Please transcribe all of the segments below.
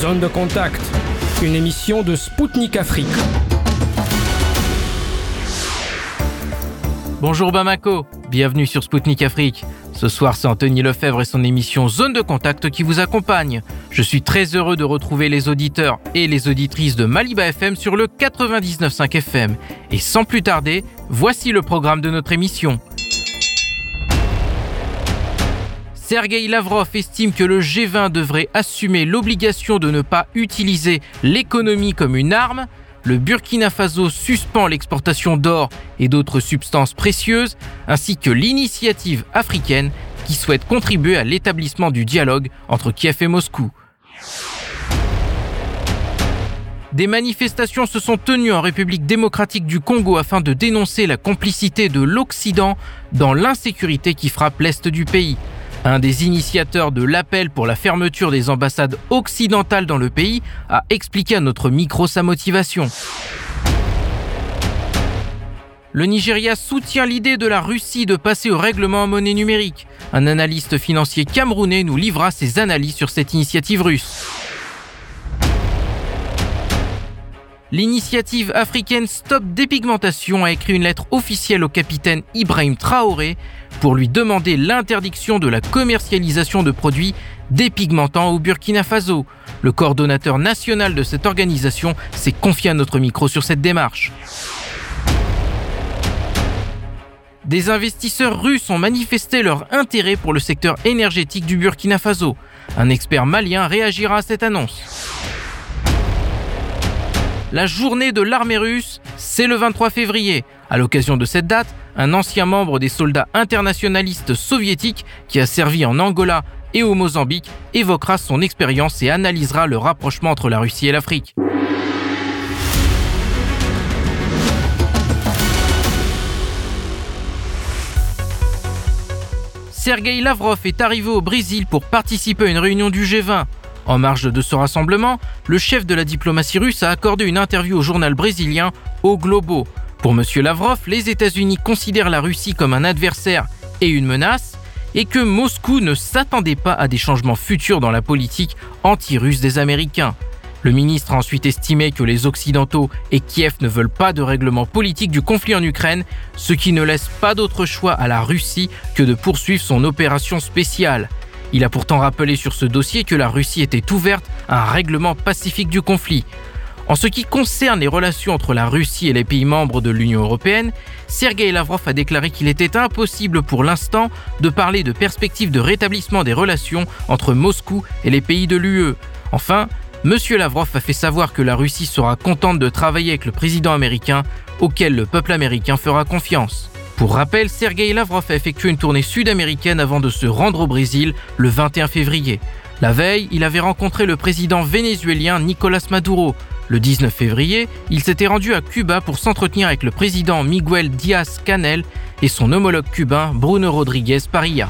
Zone de contact, une émission de Spoutnik Afrique. Bonjour Bamako, bienvenue sur Spoutnik Afrique. Ce soir, c'est Anthony Lefebvre et son émission Zone de contact qui vous accompagne. Je suis très heureux de retrouver les auditeurs et les auditrices de Maliba FM sur le 99.5 FM. Et sans plus tarder, voici le programme de notre émission. Sergei Lavrov estime que le G20 devrait assumer l'obligation de ne pas utiliser l'économie comme une arme. Le Burkina Faso suspend l'exportation d'or et d'autres substances précieuses, ainsi que l'initiative africaine qui souhaite contribuer à l'établissement du dialogue entre Kiev et Moscou. Des manifestations se sont tenues en République démocratique du Congo afin de dénoncer la complicité de l'Occident dans l'insécurité qui frappe l'Est du pays. Un des initiateurs de l'appel pour la fermeture des ambassades occidentales dans le pays a expliqué à notre micro sa motivation. Le Nigeria soutient l'idée de la Russie de passer au règlement en monnaie numérique. Un analyste financier camerounais nous livra ses analyses sur cette initiative russe. L'initiative africaine Stop Dépigmentation a écrit une lettre officielle au capitaine Ibrahim Traoré pour lui demander l'interdiction de la commercialisation de produits dépigmentants au Burkina Faso. Le coordonnateur national de cette organisation s'est confié à notre micro sur cette démarche. Des investisseurs russes ont manifesté leur intérêt pour le secteur énergétique du Burkina Faso. Un expert malien réagira à cette annonce. La journée de l'armée russe, c'est le 23 février. À l'occasion de cette date, un ancien membre des soldats internationalistes soviétiques qui a servi en Angola et au Mozambique évoquera son expérience et analysera le rapprochement entre la Russie et l'Afrique. Sergei Lavrov est arrivé au Brésil pour participer à une réunion du G20. En marge de ce rassemblement, le chef de la diplomatie russe a accordé une interview au journal brésilien O Globo. Pour M. Lavrov, les États-Unis considèrent la Russie comme un adversaire et une menace, et que Moscou ne s'attendait pas à des changements futurs dans la politique anti-russe des Américains. Le ministre a ensuite estimé que les Occidentaux et Kiev ne veulent pas de règlement politique du conflit en Ukraine, ce qui ne laisse pas d'autre choix à la Russie que de poursuivre son opération spéciale. Il a pourtant rappelé sur ce dossier que la Russie était ouverte à un règlement pacifique du conflit. En ce qui concerne les relations entre la Russie et les pays membres de l'Union européenne, Sergei Lavrov a déclaré qu'il était impossible pour l'instant de parler de perspectives de rétablissement des relations entre Moscou et les pays de l'UE. Enfin, M. Lavrov a fait savoir que la Russie sera contente de travailler avec le président américain, auquel le peuple américain fera confiance. Pour rappel, Sergei Lavrov a effectué une tournée sud-américaine avant de se rendre au Brésil le 21 février. La veille, il avait rencontré le président vénézuélien Nicolas Maduro. Le 19 février, il s'était rendu à Cuba pour s'entretenir avec le président Miguel Díaz-Canel et son homologue cubain Bruno Rodriguez Parilla.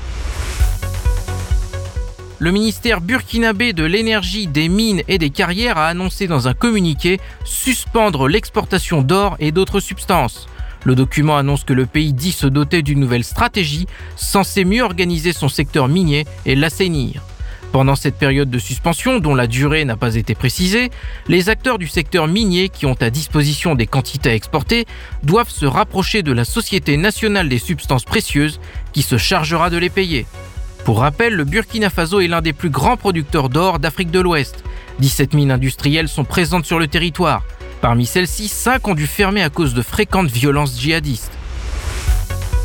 Le ministère burkinabé de l'énergie, des mines et des carrières a annoncé dans un communiqué suspendre l'exportation d'or et d'autres substances. Le document annonce que le pays dit se doter d'une nouvelle stratégie censée mieux organiser son secteur minier et l'assainir. Pendant cette période de suspension, dont la durée n'a pas été précisée, les acteurs du secteur minier qui ont à disposition des quantités à exporter doivent se rapprocher de la Société nationale des substances précieuses qui se chargera de les payer. Pour rappel, le Burkina Faso est l'un des plus grands producteurs d'or d'Afrique de l'Ouest. 17 mines industrielles sont présentes sur le territoire. Parmi celles-ci, 5 ont dû fermer à cause de fréquentes violences djihadistes.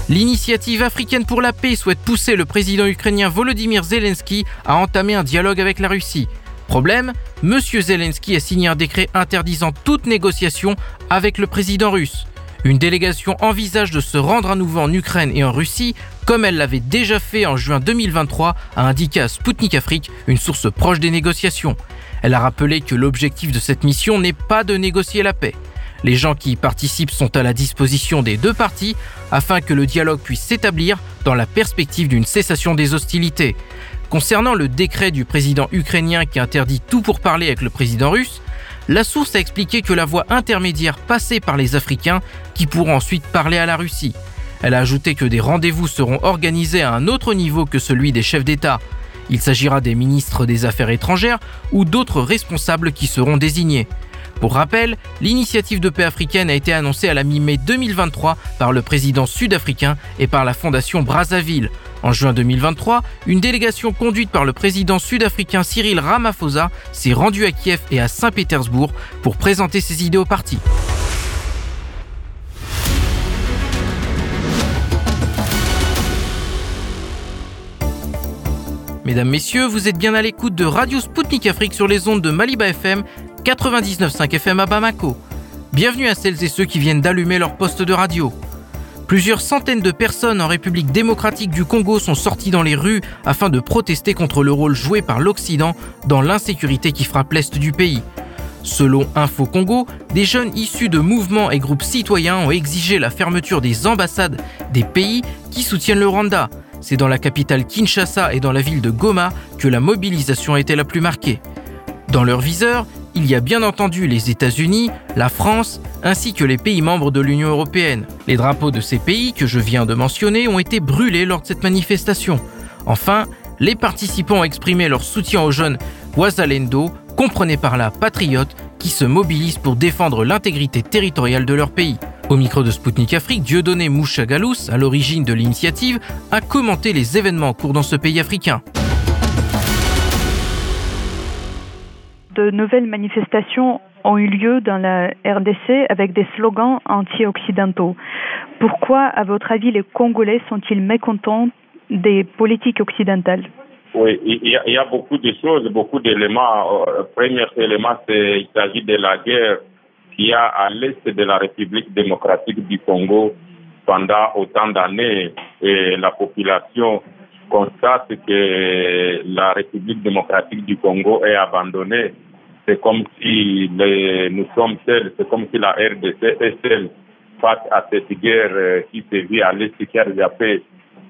L'initiative africaine pour la paix souhaite pousser le président ukrainien Volodymyr Zelensky à entamer un dialogue avec la Russie. Problème, M. Zelensky a signé un décret interdisant toute négociation avec le président russe. Une délégation envisage de se rendre à nouveau en Ukraine et en Russie, comme elle l'avait déjà fait en juin 2023, a indiqué à Sputnik Afrique, une source proche des négociations. Elle a rappelé que l'objectif de cette mission n'est pas de négocier la paix. Les gens qui y participent sont à la disposition des deux parties afin que le dialogue puisse s'établir dans la perspective d'une cessation des hostilités. Concernant le décret du président ukrainien qui interdit tout pour parler avec le président russe, la source a expliqué que la voie intermédiaire passait par les Africains qui pourront ensuite parler à la Russie. Elle a ajouté que des rendez-vous seront organisés à un autre niveau que celui des chefs d'État. Il s'agira des ministres des Affaires étrangères ou d'autres responsables qui seront désignés. Pour rappel, l'initiative de paix africaine a été annoncée à la mi-mai 2023 par le président sud-africain et par la fondation Brazzaville. En juin 2023, une délégation conduite par le président sud-africain Cyril Ramaphosa s'est rendue à Kiev et à Saint-Pétersbourg pour présenter ses idées au parti. Mesdames, Messieurs, vous êtes bien à l'écoute de Radio Sputnik Afrique sur les ondes de Maliba FM 99.5 FM à Bamako. Bienvenue à celles et ceux qui viennent d'allumer leur poste de radio. Plusieurs centaines de personnes en République démocratique du Congo sont sorties dans les rues afin de protester contre le rôle joué par l'Occident dans l'insécurité qui frappe l'Est du pays. Selon Info Congo, des jeunes issus de mouvements et groupes citoyens ont exigé la fermeture des ambassades des pays qui soutiennent le Rwanda. C'est dans la capitale Kinshasa et dans la ville de Goma que la mobilisation a été la plus marquée. Dans leur viseur, il y a bien entendu les États-Unis, la France, ainsi que les pays membres de l'Union européenne. Les drapeaux de ces pays que je viens de mentionner ont été brûlés lors de cette manifestation. Enfin, les participants ont exprimé leur soutien aux jeunes Ouazalendo, comprenez par là patriotes, qui se mobilisent pour défendre l'intégrité territoriale de leur pays. Au micro de Spoutnik Afrique, Dieudonné Mouchagalous, à l'origine de l'initiative, a commenté les événements en cours dans ce pays africain. de nouvelles manifestations ont eu lieu dans la RDC avec des slogans anti-occidentaux. Pourquoi, à votre avis, les Congolais sont-ils mécontents des politiques occidentales? Oui, il y, a, beaucoup de choses, beaucoup d'éléments. Le euh, premier élément, c'est il s'agit de la guerre qu'il y a à l'est de la République démocratique du Congo pendant autant d'années et la population constate que la République démocratique du Congo est abandonnée. C'est comme si nous sommes seuls, c'est comme si la RDC est seule face à cette guerre euh, qui se vit à l'Est, qui a déjà fait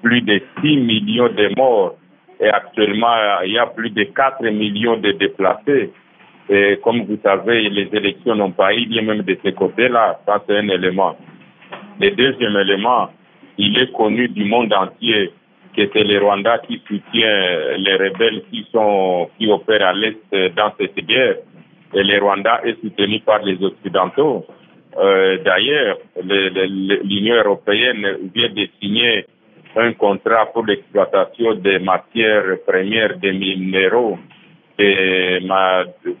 plus de 6 millions de morts. Et actuellement, il y a plus de 4 millions de déplacés. Et comme vous savez, les élections n'ont pas eu lieu même de ce côté-là. Ça, c'est un élément. Le deuxième élément, il est connu du monde entier que c'est le Rwanda qui soutient les rebelles qui sont qui opèrent à l'est dans cette guerre. Et le Rwanda est soutenu par les Occidentaux. Euh, D'ailleurs, l'Union européenne vient de signer un contrat pour l'exploitation des matières premières des minéraux et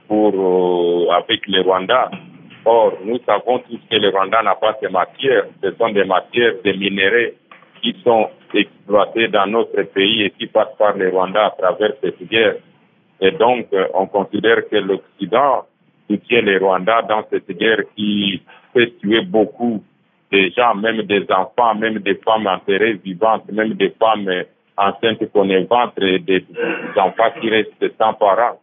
pour, euh, avec le Rwanda. Or, nous savons tous que le Rwanda n'a pas ces matières. Ce sont des matières, des minéraux qui sont exploités dans notre pays et qui passent par le Rwanda à travers cette guerre. Et donc, euh, on considère que l'Occident soutient les Rwandais dans cette guerre qui fait tuer beaucoup de gens, même des enfants, même des femmes enterrées vivantes, même des femmes enceintes qu'on ventre et des enfants qui restent sans parents.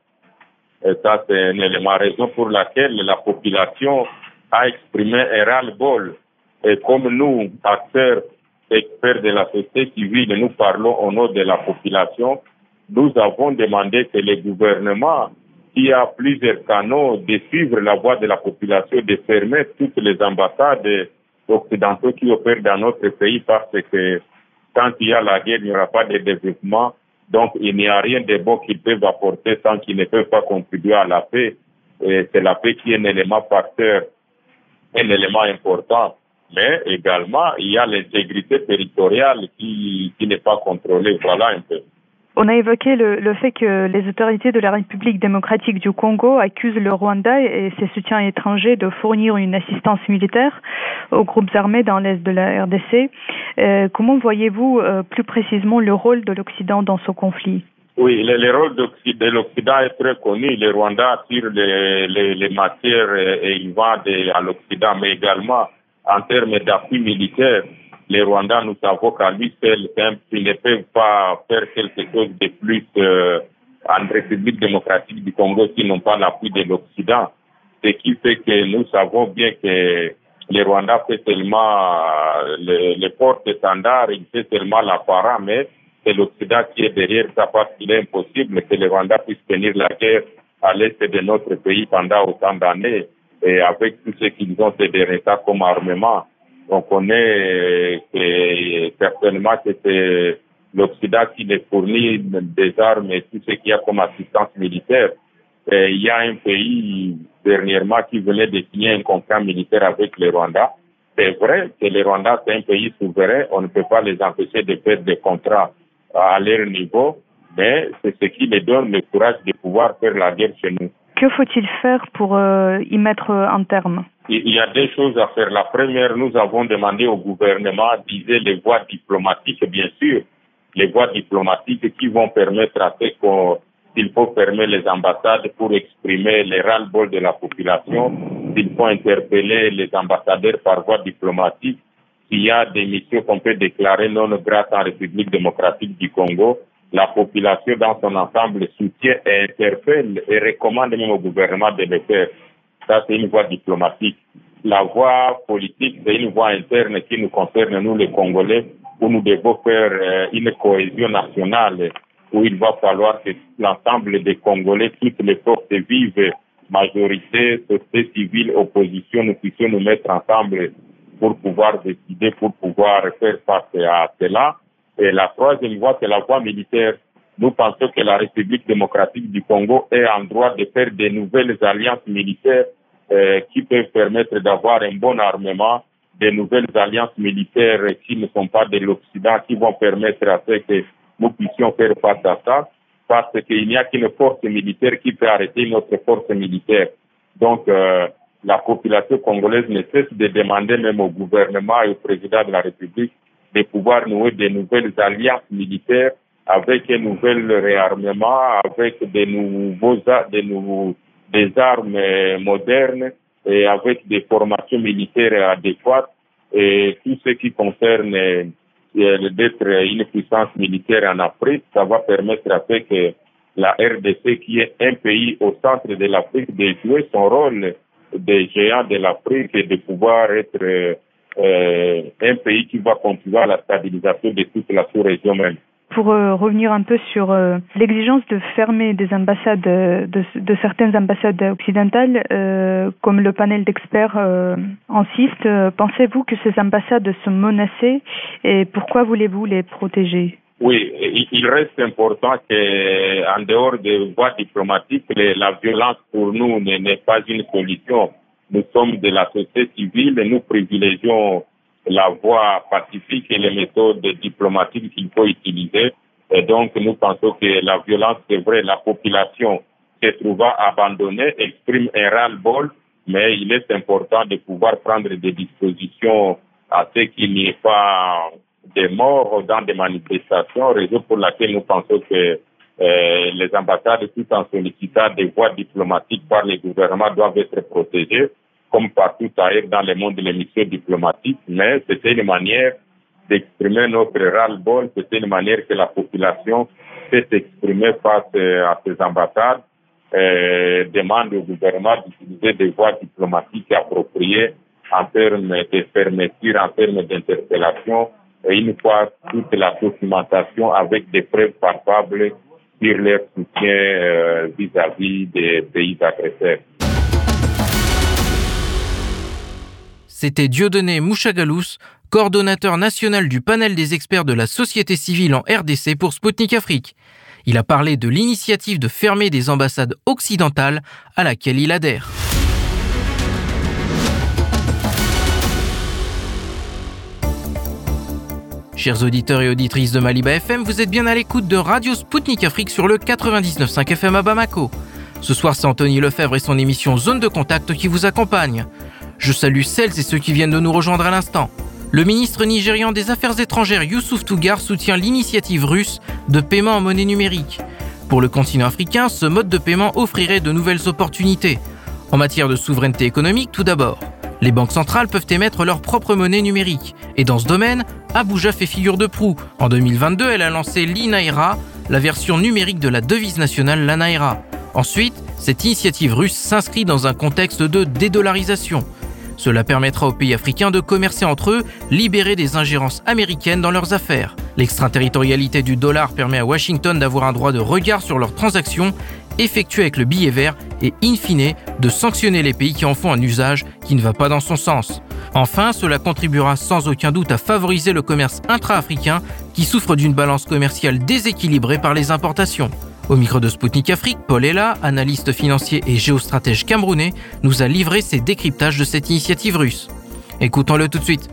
Et ça, c'est un élément, raison pour laquelle la population a exprimé un ras-le-bol. Et comme nous, acteurs experts de la société civile, nous parlons au nom de la population, nous avons demandé que le gouvernement, qui a plusieurs canaux, de suivre la voie de la population, de fermer toutes les ambassades occidentaux qui opèrent dans notre pays parce que quand il y a la guerre, il n'y aura pas de développement. Donc, il n'y a rien de bon qu'ils peuvent apporter tant qu'ils ne peuvent pas contribuer à la paix. C'est la paix qui est un élément facteur, un élément important mais également il y a l'intégrité territoriale qui, qui n'est pas contrôlée. Voilà un peu. On a évoqué le, fait que les autorités de la République démocratique du Congo accusent le Rwanda et ses soutiens étrangers de fournir une assistance militaire aux groupes armés dans l'est de la RDC. Euh, comment voyez-vous euh, plus précisément le rôle de l'Occident dans ce conflit? Oui, le, le rôle de l'Occident est très connu. Le Rwanda tire les, les, matières et, il vend à l'Occident, mais également en termes d'appui militaire, les Rwandais, nous savons qu'à lui seul, ils ne peuvent pas faire quelque chose de plus euh, en République démocratique du Congo s'ils n'ont pas l'appui de l'Occident. Ce qui fait que nous savons bien que les Rwandais fait seulement euh, le, le porte-étendard, il fait seulement l'apparent, mais c'est l'Occident qui est derrière ça parce qu'il est impossible que les Rwandais puissent tenir la guerre à l'est de notre pays pendant autant d'années et avec tout ce qu'ils ont c'est des États comme armement. On connaît que certainement c'est l'Occident qui les fournit des armes et tout ce qu'il y a comme assistance militaire. Et il y a un pays dernièrement qui venait de signer un contrat militaire avec le Rwanda. C'est vrai que le Rwanda, c'est un pays souverain. On ne peut pas les empêcher de faire des contrats à leur niveau, mais c'est ce qui les donne le courage de pouvoir faire la guerre chez nous. Que faut-il faire pour euh, y mettre un terme? Il y a deux choses à faire. La première, nous avons demandé au gouvernement d'utiliser les voies diplomatiques, bien sûr, les voies diplomatiques qui vont permettre à ce qu'il faut fermer les ambassades pour exprimer les ras-le-bol de la population, s'il faut interpeller les ambassadeurs par voie diplomatique, s'il y a des missions qu'on peut déclarer non grates en République démocratique du Congo, la population dans son ensemble soutient et interpelle et recommande même au gouvernement de le faire. Ça, c'est une voie diplomatique. La voie politique, c'est une voie interne qui nous concerne, nous les Congolais, où nous devons faire euh, une cohésion nationale, où il va falloir que l'ensemble des Congolais, toutes les forces vives, majorité, société civile, opposition, nous puissions nous mettre ensemble pour pouvoir décider, pour pouvoir faire face à cela. Et la troisième voie, c'est la voie militaire. Nous pensons que la République démocratique du Congo est en droit de faire de nouvelles alliances militaires euh, qui peuvent permettre d'avoir un bon armement des nouvelles alliances militaires qui ne sont pas de l'Occident, qui vont permettre à ce que nous puissions faire face à ça, parce qu'il n'y a qu'une force militaire qui peut arrêter notre force militaire. Donc, euh, la population congolaise ne cesse de demander même au gouvernement et au président de la République de pouvoir nouer de nouvelles alliances militaires avec un nouvel réarmement, avec des nouveaux, des nouveaux, des armes modernes et avec des formations militaires adéquates. Et tout ce qui concerne euh, d'être une puissance militaire en Afrique, ça va permettre à la RDC, qui est un pays au centre de l'Afrique, de jouer son rôle de géant de l'Afrique et de pouvoir être euh, un pays qui va contribuer à la stabilisation de toute la sous-région même pour euh, revenir un peu sur euh, l'exigence de fermer des ambassades, de, de, certaines ambassades occidentales, comme le panel d'experts insiste, pensez-vous que ces ambassades sont menacées et pourquoi voulez-vous les protéger? Oui, il reste important que, en dehors des voies diplomatiques, la violence pour nous n'est pas une solution. Nous sommes de la société civile et nous privilégions la voie pacifique et les méthodes diplomatiques qu'il faut utiliser. Et donc, nous pensons que la violence, c'est vrai, la population se trouva abandonnée, exprime un ras-le-bol, mais il est important de pouvoir prendre des dispositions à ce qu'il n'y ait pas de morts dans des manifestations, raison pour laquelle nous pensons que les ambassades, tout en sollicitant des voies diplomatiques par les gouvernements, doivent être protégées comme partout ailleurs dans le monde de l'émission diplomatique, mais c'était une manière d'exprimer notre ras-le-bol, c'était une manière que la population peut s'exprimer face euh, à ces ambassades, euh, demande au gouvernement d'utiliser des voies diplomatiques appropriées en termes de fermeture, en termes d'interpellation, et une fois toute la documentation avec des preuves palpables leur soutien euh, vis-à-vis -vis des pays agresseurs. C'était Dieudonné Mouchagalous, coordonnateur national du panel des experts de la société civile en RDC pour Sputnik Afrique. Il a parlé de l'initiative de fermer des ambassades occidentales à laquelle il adhère. Chers auditeurs et auditrices de Maliba FM, vous êtes bien à l'écoute de Radio Sputnik Afrique sur le 99.5 FM à Bamako. Ce soir, c'est Anthony Lefebvre et son émission Zone de Contact qui vous accompagne. Je salue celles et ceux qui viennent de nous rejoindre à l'instant. Le ministre nigérian des Affaires étrangères Youssouf Tougar soutient l'initiative russe de paiement en monnaie numérique. Pour le continent africain, ce mode de paiement offrirait de nouvelles opportunités. En matière de souveraineté économique, tout d'abord. Les banques centrales peuvent émettre leur propre monnaie numérique. Et dans ce domaine, Abuja fait figure de proue. En 2022, elle a lancé l'Inaira, la version numérique de la devise nationale, la Naira. Ensuite, cette initiative russe s'inscrit dans un contexte de dédollarisation. Cela permettra aux pays africains de commercer entre eux, libérer des ingérences américaines dans leurs affaires. L'extraterritorialité du dollar permet à Washington d'avoir un droit de regard sur leurs transactions effectuées avec le billet vert et in fine de sanctionner les pays qui en font un usage qui ne va pas dans son sens. Enfin, cela contribuera sans aucun doute à favoriser le commerce intra-africain qui souffre d'une balance commerciale déséquilibrée par les importations. Au micro de Spoutnik Afrique, Paul Ella, analyste financier et géostratège camerounais, nous a livré ses décryptages de cette initiative russe. Écoutons-le tout de suite.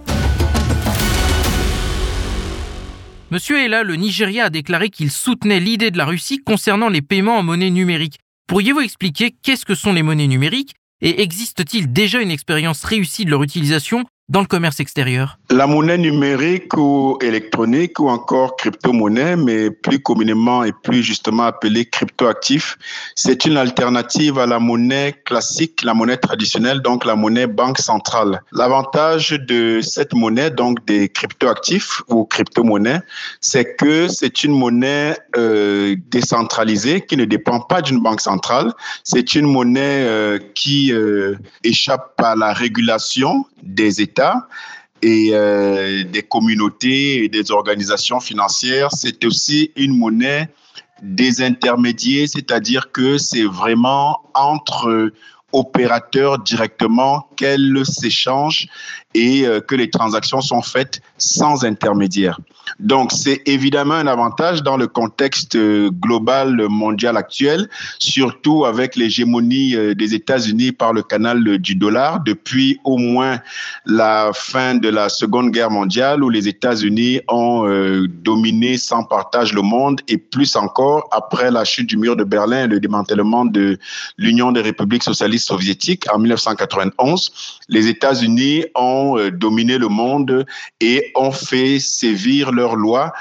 Monsieur Ella, le Nigeria a déclaré qu'il soutenait l'idée de la Russie concernant les paiements en monnaie numérique. Pourriez-vous expliquer qu'est-ce que sont les monnaies numériques et existe-t-il déjà une expérience réussie de leur utilisation dans le commerce extérieur La monnaie numérique ou électronique ou encore crypto-monnaie, mais plus communément et plus justement appelée crypto-actif, c'est une alternative à la monnaie classique, la monnaie traditionnelle, donc la monnaie banque centrale. L'avantage de cette monnaie, donc des crypto-actifs ou crypto-monnaies, c'est que c'est une monnaie euh, décentralisée qui ne dépend pas d'une banque centrale. C'est une monnaie euh, qui euh, échappe à la régulation des États et euh, des communautés et des organisations financières. C'est aussi une monnaie des intermédiaires, c'est-à-dire que c'est vraiment entre opérateurs directement qu'elles s'échangent et euh, que les transactions sont faites sans intermédiaire. Donc, c'est évidemment un avantage dans le contexte euh, global mondial actuel, surtout avec l'hégémonie euh, des États-Unis par le canal du dollar depuis au moins la fin de la Seconde Guerre mondiale où les États-Unis ont dominé sans partage le monde et plus encore après la chute du mur de Berlin et le démantèlement de l'Union des républiques socialistes soviétiques en 1991. Les États-Unis ont euh, dominé le monde et ont fait sévir leurs lois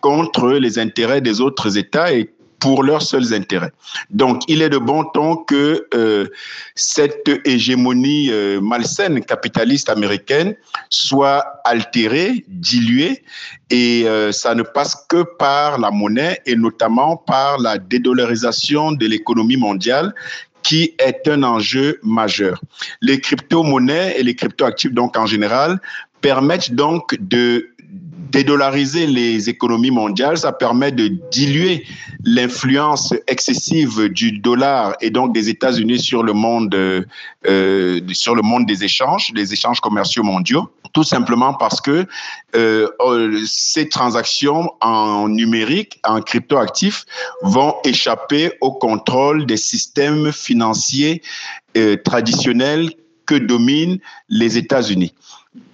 contre les intérêts des autres États et pour leurs seuls intérêts. Donc, il est de bon ton que euh, cette hégémonie euh, malsaine capitaliste américaine soit altérée, diluée, et ça ne passe que par la monnaie et notamment par la dédollarisation de l'économie mondiale qui est un enjeu majeur. Les crypto-monnaies et les crypto-actifs, donc en général, permettent donc de dédollariser les économies mondiales, ça permet de diluer l'influence excessive du dollar et donc des États-Unis sur le monde, euh, sur le monde des échanges, des échanges commerciaux mondiaux, tout simplement parce que euh, euh, ces transactions en numérique, en cryptoactifs, vont échapper au contrôle des systèmes financiers traditionnels que dominent les États-Unis.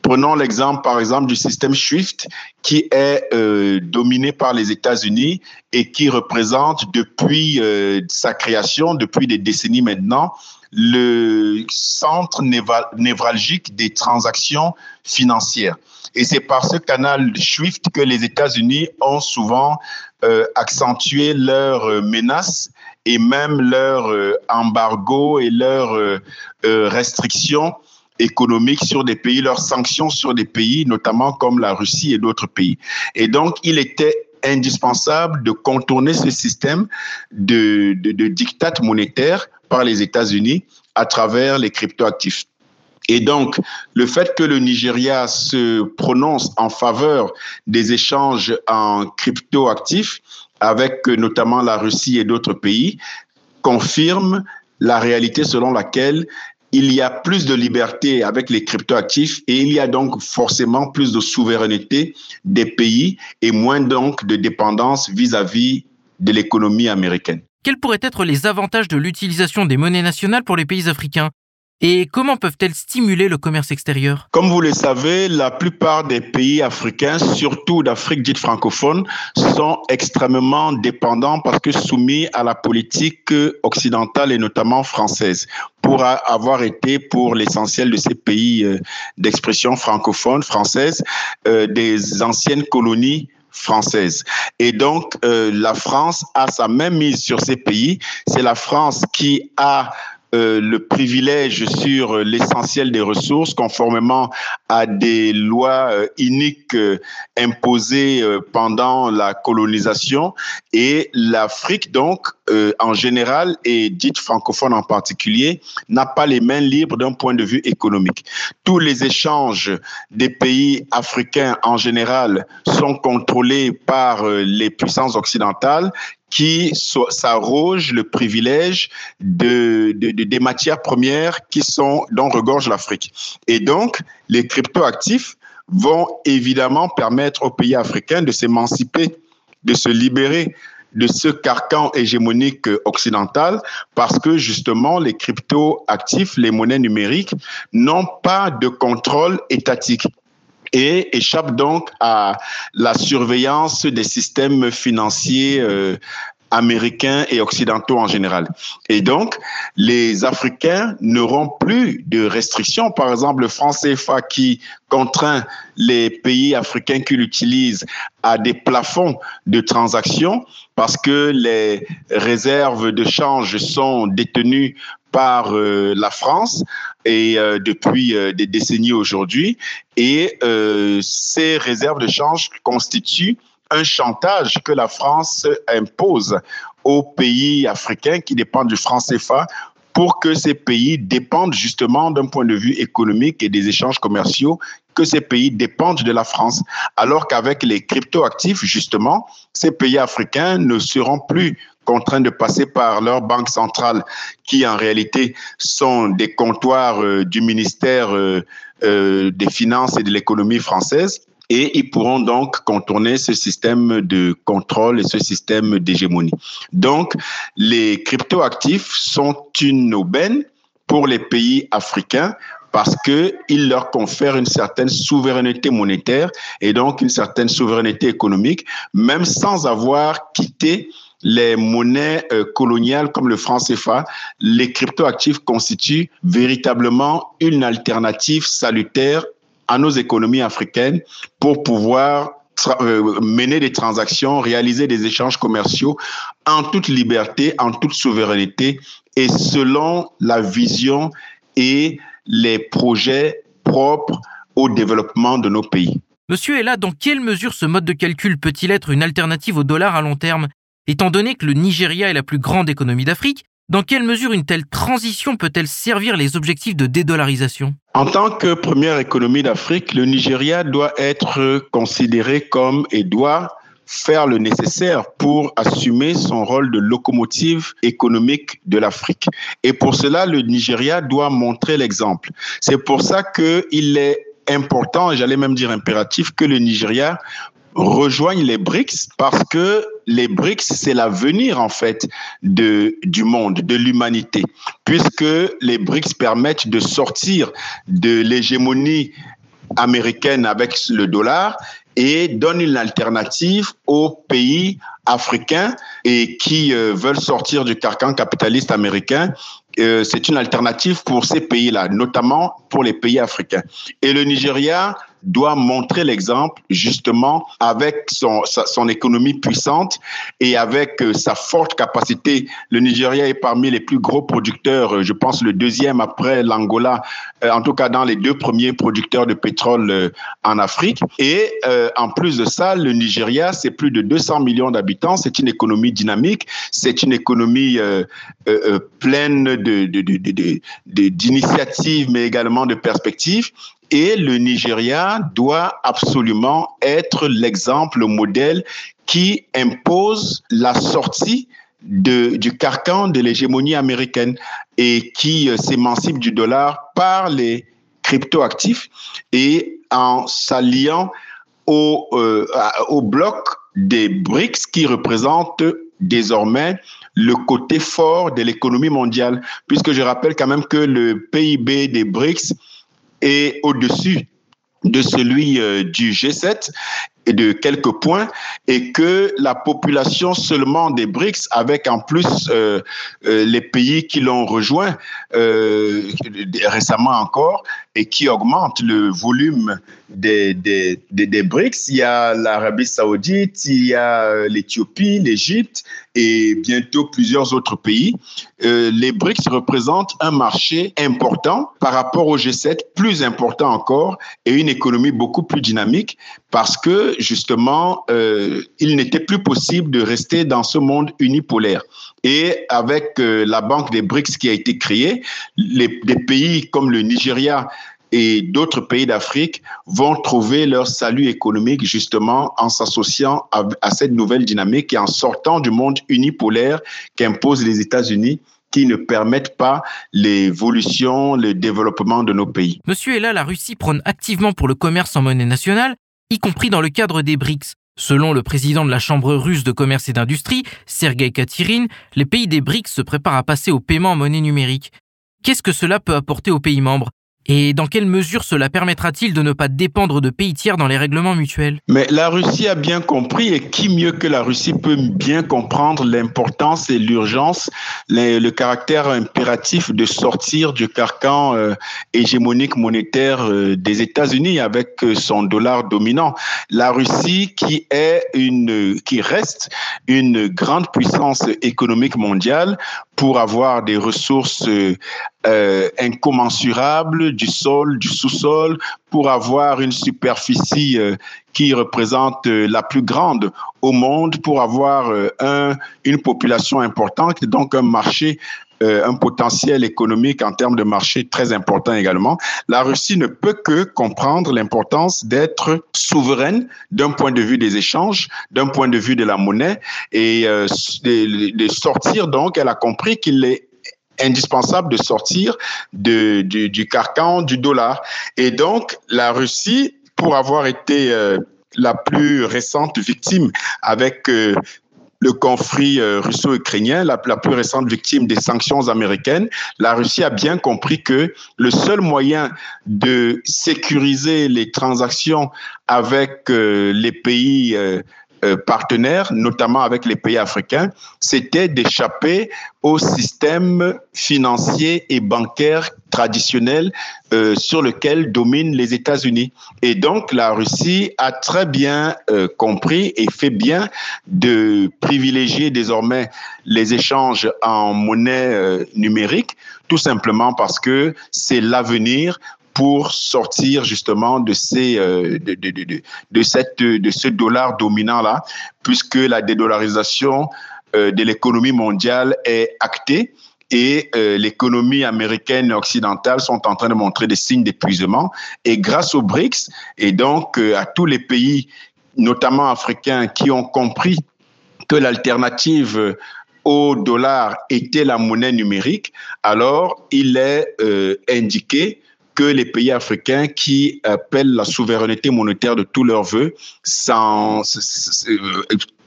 Prenons l'exemple, par exemple, du système SWIFT qui est euh, dominé par les États-Unis et qui représente depuis euh, sa création, depuis des décennies maintenant, le centre névralgique des transactions financières. Et c'est par ce canal SWIFT que les États-Unis ont souvent euh, accentué leurs menaces et même leur embargo et leurs restrictions économiques sur des pays, leurs sanctions sur des pays, notamment comme la Russie et d'autres pays. Et donc, il était indispensable de contourner ce système de, de, de dictat monétaire par les États-Unis à travers les cryptoactifs. Et donc, le fait que le Nigeria se prononce en faveur des échanges en cryptoactifs avec notamment la Russie et d'autres pays confirme la réalité selon laquelle il y a plus de liberté avec les cryptoactifs et il y a donc forcément plus de souveraineté des pays et moins donc de dépendance vis-à-vis de l'économie américaine. Quels pourraient être les avantages de l'utilisation des monnaies nationales pour les pays africains? Et comment peuvent-elles stimuler le commerce extérieur? Comme vous le savez, la plupart des pays africains, surtout d'Afrique dite francophone, sont extrêmement dépendants parce que soumis à la politique occidentale et notamment française pour avoir été pour l'essentiel de ces pays euh, d'expression francophone française euh, des anciennes colonies françaises. Et donc, euh, la France a sa même mise sur ces pays. C'est la France qui a euh, le privilège sur l'essentiel des ressources conformément à des lois euh, uniques euh, imposées pendant la colonisation et l'Afrique donc en général et dite francophone en particulier n'a pas les mains libres d'un point de vue économique. Tous les échanges des pays africains en général sont contrôlés par les puissances occidentales qui s'arrogent le privilège de, de, des matières premières qui sont dont regorge l'Afrique. Et donc, les cryptoactifs vont évidemment permettre aux pays africains de s'émanciper, de se libérer de ce carcan hégémonique occidental parce que justement les crypto-actifs, les monnaies numériques n'ont pas de contrôle étatique et échappent donc à la surveillance des systèmes financiers euh, américains et occidentaux en général. Et donc, les Africains n'auront plus de restrictions. Par exemple, le franc CFA qui contraint les pays africains qui l'utilisent à des plafonds de transactions parce que les réserves de change sont détenues par euh, la France et euh, depuis euh, des décennies aujourd'hui. Et ces réserves de change constituent un chantage que la France impose aux pays africains qui dépendent du franc CFA pour que ces pays dépendent justement d'un point de vue économique et des échanges commerciaux, que ces pays dépendent de la France. Alors qu'avec les cryptoactifs, justement, ces pays africains ne seront plus contraints de passer par leurs banques centrales, qui en réalité sont des comptoirs euh, du ministère euh, euh, des Finances et de l'économie française et ils pourront donc contourner ce système de contrôle et ce système d'hégémonie. Donc, les cryptoactifs sont une aubaine pour les pays africains parce qu'ils leur confèrent une certaine souveraineté monétaire et donc une certaine souveraineté économique, même sans avoir quitté les monnaies euh, coloniales comme le franc CFA, les cryptoactifs constituent véritablement une alternative salutaire à nos économies africaines pour pouvoir euh, mener des transactions, réaliser des échanges commerciaux en toute liberté, en toute souveraineté et selon la vision et les projets propres au développement de nos pays. Monsieur est là, dans quelle mesure ce mode de calcul peut-il être une alternative au dollar à long terme? Étant donné que le Nigeria est la plus grande économie d'Afrique, dans quelle mesure une telle transition peut-elle servir les objectifs de dédollarisation? En tant que première économie d'Afrique, le Nigeria doit être considéré comme et doit faire le nécessaire pour assumer son rôle de locomotive économique de l'Afrique. Et pour cela, le Nigeria doit montrer l'exemple. C'est pour ça qu'il est important, j'allais même dire impératif, que le Nigeria rejoignent les BRICS parce que les BRICS, c'est l'avenir en fait de, du monde, de l'humanité, puisque les BRICS permettent de sortir de l'hégémonie américaine avec le dollar et donnent une alternative aux pays africains et qui euh, veulent sortir du carcan capitaliste américain. Euh, c'est une alternative pour ces pays-là, notamment pour les pays africains. Et le Nigeria doit montrer l'exemple justement avec son, économie puissante et avec euh, sa forte capacité. Le Nigeria est parmi les plus gros producteurs, euh, je pense le deuxième après l'Angola, euh, en tout cas dans les deux premiers producteurs de pétrole en Afrique. Et en plus de ça, le Nigeria, c'est plus de 200 millions d'habitants, c'est une économie dynamique, c'est une économie pleine d'initiatives, mais également de perspectives. Et le Nigeria doit absolument être l'exemple, le modèle qui impose la sortie de, du carcan de l'hégémonie américaine et qui euh, s'émancipe du dollar par les cryptoactifs et en s'alliant au, euh, au bloc des BRICS qui représentent désormais le côté fort de l'économie mondiale, puisque je rappelle quand même que le PIB des BRICS est au-dessus de celui euh, du G7 et de quelques points et que la population seulement des BRICS, avec en plus euh, euh, les pays qui l'ont rejoint récemment encore et qui augmente le volume des, des, des, des BRICS, il y a l'Arabie saoudite, il y a l'Éthiopie, l'Égypte, et bientôt plusieurs autres pays. Euh, les BRICS représentent un marché important par rapport au G7, plus important encore, et une économie beaucoup plus dynamique parce que justement, euh, il n'était plus possible de rester dans ce monde unipolaire. Et avec euh, la banque des BRICS qui a été créée, les, des pays comme le Nigeria, et d'autres pays d'Afrique vont trouver leur salut économique justement en s'associant à, à cette nouvelle dynamique et en sortant du monde unipolaire qu'imposent les États-Unis qui ne permettent pas l'évolution, le développement de nos pays. Monsieur là, la Russie prône activement pour le commerce en monnaie nationale, y compris dans le cadre des BRICS. Selon le président de la Chambre russe de commerce et d'industrie, Sergei Katirin, les pays des BRICS se préparent à passer au paiement en monnaie numérique. Qu'est-ce que cela peut apporter aux pays membres? Et dans quelle mesure cela permettra-t-il de ne pas dépendre de pays tiers dans les règlements mutuels? Mais la Russie a bien compris, et qui mieux que la Russie peut bien comprendre l'importance et l'urgence, le caractère impératif de sortir du carcan euh, hégémonique monétaire euh, des États-Unis avec euh, son dollar dominant. La Russie qui est une, qui reste une grande puissance économique mondiale pour avoir des ressources euh, incommensurables du sol, du sous-sol, pour avoir une superficie euh, qui représente euh, la plus grande au monde, pour avoir euh, un, une population importante, donc un marché un potentiel économique en termes de marché très important également. La Russie ne peut que comprendre l'importance d'être souveraine d'un point de vue des échanges, d'un point de vue de la monnaie et de, de sortir donc, elle a compris qu'il est indispensable de sortir du, du, carcan du dollar. Et donc, la Russie, pour avoir été euh, la plus récente victime avec euh, le conflit euh, russo-ukrainien, la, la, plus récente victime des sanctions américaines, la Russie a bien compris que le seul moyen de sécuriser les transactions avec euh, les pays euh, partenaires, notamment avec les pays africains, c'était d'échapper au système financier et bancaire traditionnel euh, sur lequel dominent les États-Unis. Et donc, la Russie a très bien euh, compris et fait bien de privilégier désormais les échanges en monnaie numérique, tout simplement parce que c'est l'avenir pour sortir justement de ces euh, de, de, de, de, cette de ce dollar dominant là puisque la dédollarisation euh, de l'économie mondiale est actée et euh, l'économie américaine et occidentale sont en train de montrer des signes d'épuisement. Et grâce aux BRICS et donc euh, à tous les pays notamment africains qui ont compris que l'alternative au dollar était la monnaie numérique, alors il est indiqué que les pays africains qui appellent la souveraineté monétaire de tous leurs voeux sans,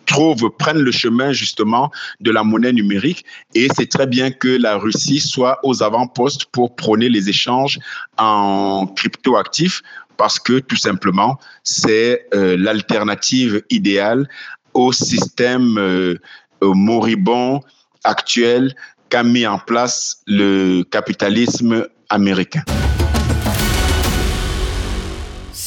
trouvent, prennent le chemin justement de la monnaie numérique. Et c'est très bien que la Russie soit aux avant-postes pour prôner les échanges en cryptoactifs parce que tout simplement, c'est euh, l'alternative idéale au système euh, moribond actuel qu'a mis en place le capitalisme américain.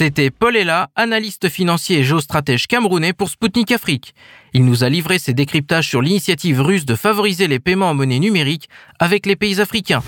C'était Paul Ella, analyste financier et géostratège camerounais pour Spoutnik Afrique. Il nous a livré ses décryptages sur l'initiative russe de favoriser les paiements en monnaie numérique avec les pays africains.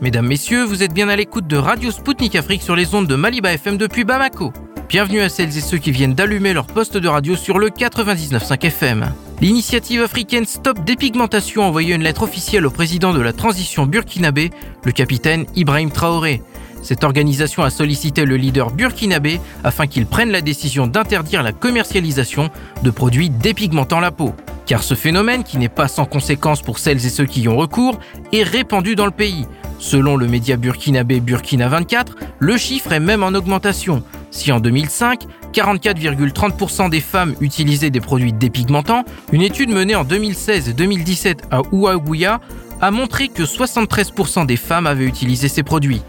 Mesdames, Messieurs, vous êtes bien à l'écoute de Radio Spoutnik Afrique sur les ondes de Maliba FM depuis Bamako. Bienvenue à celles et ceux qui viennent d'allumer leur poste de radio sur le 99.5 FM. L'initiative africaine Stop Dépigmentation a envoyé une lettre officielle au président de la transition burkinabé, le capitaine Ibrahim Traoré. Cette organisation a sollicité le leader burkinabé afin qu'il prenne la décision d'interdire la commercialisation de produits dépigmentant la peau. Car ce phénomène, qui n'est pas sans conséquences pour celles et ceux qui y ont recours, est répandu dans le pays. Selon le média burkinabé Burkina 24, le chiffre est même en augmentation. Si en 2005, 44,30% des femmes utilisaient des produits dépigmentants, une étude menée en 2016 et 2017 à Ouagouya a montré que 73% des femmes avaient utilisé ces produits.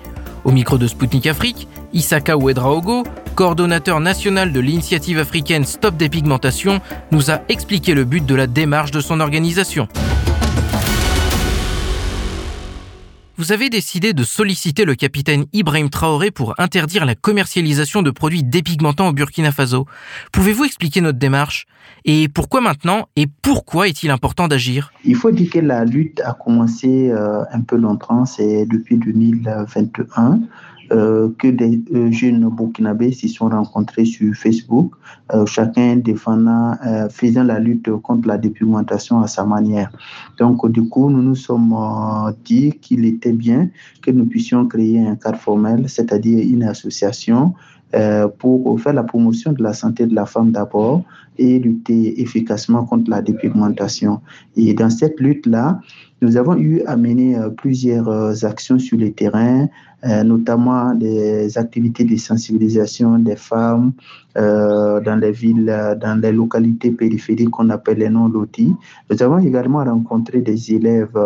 Au micro de Spoutnik Afrique, Isaka Ouedraogo, coordonnateur national de l'initiative africaine Stop Dépigmentation, nous a expliqué le but de la démarche de son organisation. vous avez décidé de solliciter le capitaine Ibrahim Traoré pour interdire la commercialisation de produits dépigmentants au Burkina Faso. Pouvez-vous expliquer notre démarche? Et pourquoi maintenant? Et pourquoi est-il important d'agir? Il faut dire que la lutte a commencé euh, un peu longtemps, c'est depuis 2021. Euh, que des euh, jeunes burkinabés s'y sont rencontrés sur Facebook, euh, chacun défendant, faisant la lutte contre la dépigmentation à sa manière. Donc, du coup, nous nous sommes dit qu'il était bien que nous puissions créer un cadre formel, c'est-à-dire une association pour faire la promotion de la santé de la femme d'abord et lutter efficacement contre la dépigmentation. Et dans cette lutte-là, nous avons eu à mener euh, plusieurs euh, actions sur le terrain, euh, notamment des activités de sensibilisation des femmes dans les villes, dans les localités périphériques qu'on appelle les non-lotis. Nous avons également rencontré des élèves,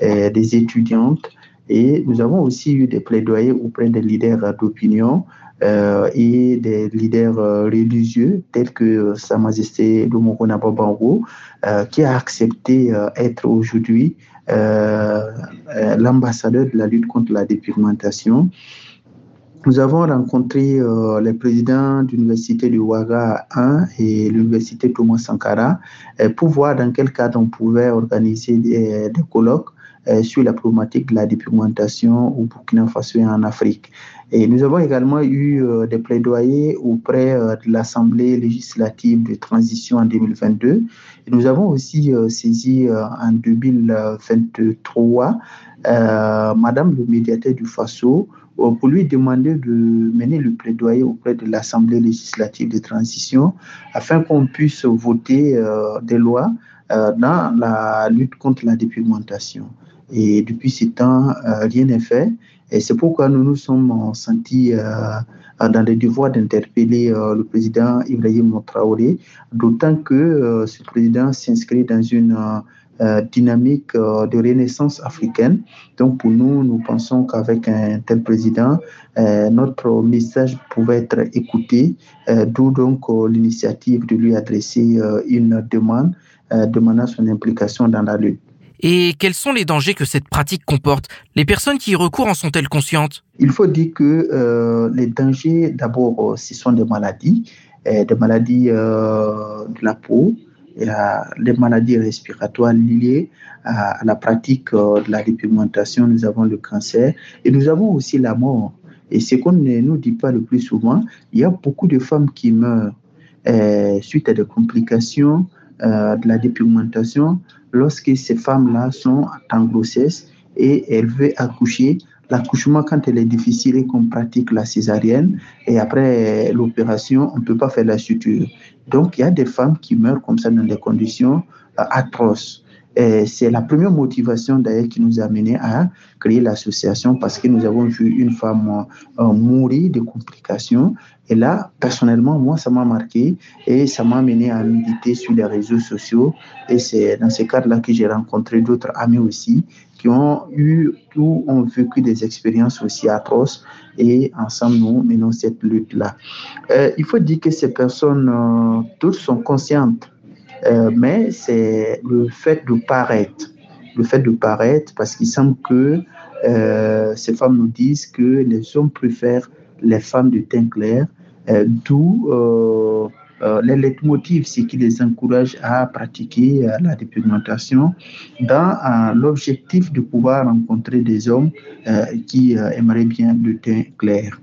et des étudiantes et nous avons aussi eu des plaidoyers auprès des leaders d'opinion et des leaders euh, religieux tels que euh, Sa Majesté Lumukuna Babango, qui a accepté être aujourd'hui l'ambassadeur de la lutte contre la dépigmentation. Nous avons rencontré les présidents de l'université de Ouaga 1 et l'université Thomas Sankara pour voir dans quel cadre on pouvait organiser des colloques sur la problématique de la dépigmentation au Burkina Faso et en Afrique. Et nous avons également eu euh, des plaidoyers auprès euh, de l'Assemblée législative de transition en 2022. Et nous avons aussi euh, saisi en 2023 Madame le médiateur du FASO pour lui demander de mener le plaidoyer auprès de l'Assemblée législative de transition afin qu'on puisse voter des lois dans la lutte contre la dépigmentation. Et depuis ce temps, rien n'est fait. Et c'est pourquoi nous nous sommes sentis euh, dans le devoir d'interpeller euh, le président Ibrahim Traoré, d'autant que euh, ce président s'inscrit dans une dynamique de renaissance africaine. Donc pour nous, nous pensons qu'avec un tel président, notre message pouvait être écouté, d'où donc l'initiative de lui adresser une demande demandant son implication dans la lutte. Et quels sont les dangers que cette pratique comporte? Les personnes qui y recourent en sont-elles conscientes? Il faut dire que euh, les dangers, d'abord, euh, ce sont des maladies, euh, des maladies de la peau, et les maladies respiratoires liées à, la pratique de la dépigmentation. Nous avons le cancer et nous avons aussi la mort. Et ce qu'on ne nous dit pas le plus souvent, il y a beaucoup de femmes qui meurent suite à des complications de la dépigmentation lorsque ces femmes-là sont en grossesse et elles veulent accoucher, l'accouchement, quand elle est difficile et qu'on pratique la césarienne, et après l'opération, on ne peut pas faire la suture. Donc, il y a des femmes qui meurent comme ça dans des conditions euh, atroces. C'est la première motivation d'ailleurs qui nous a amené à créer l'association parce que nous avons vu une femme euh, mourir de complications. Et là, personnellement, moi, ça m'a marqué et ça m'a amené à militer sur les réseaux sociaux. Et c'est dans ce cadre-là que j'ai rencontré d'autres amis aussi qui ont eu, ou ont vécu des expériences aussi atroces. Et ensemble, nous menons cette lutte-là. Euh, il faut dire que ces personnes, euh, toutes sont conscientes euh, mais c'est le fait de paraître. Le fait de paraître, parce qu'il semble que euh, ces femmes nous disent que les hommes préfèrent les femmes de teint clair, euh, d'où euh, les leitmotivs, ce qui les encourage à pratiquer euh, la dépigmentation dans euh, l'objectif de pouvoir rencontrer des hommes qui aimeraient bien le teint clair.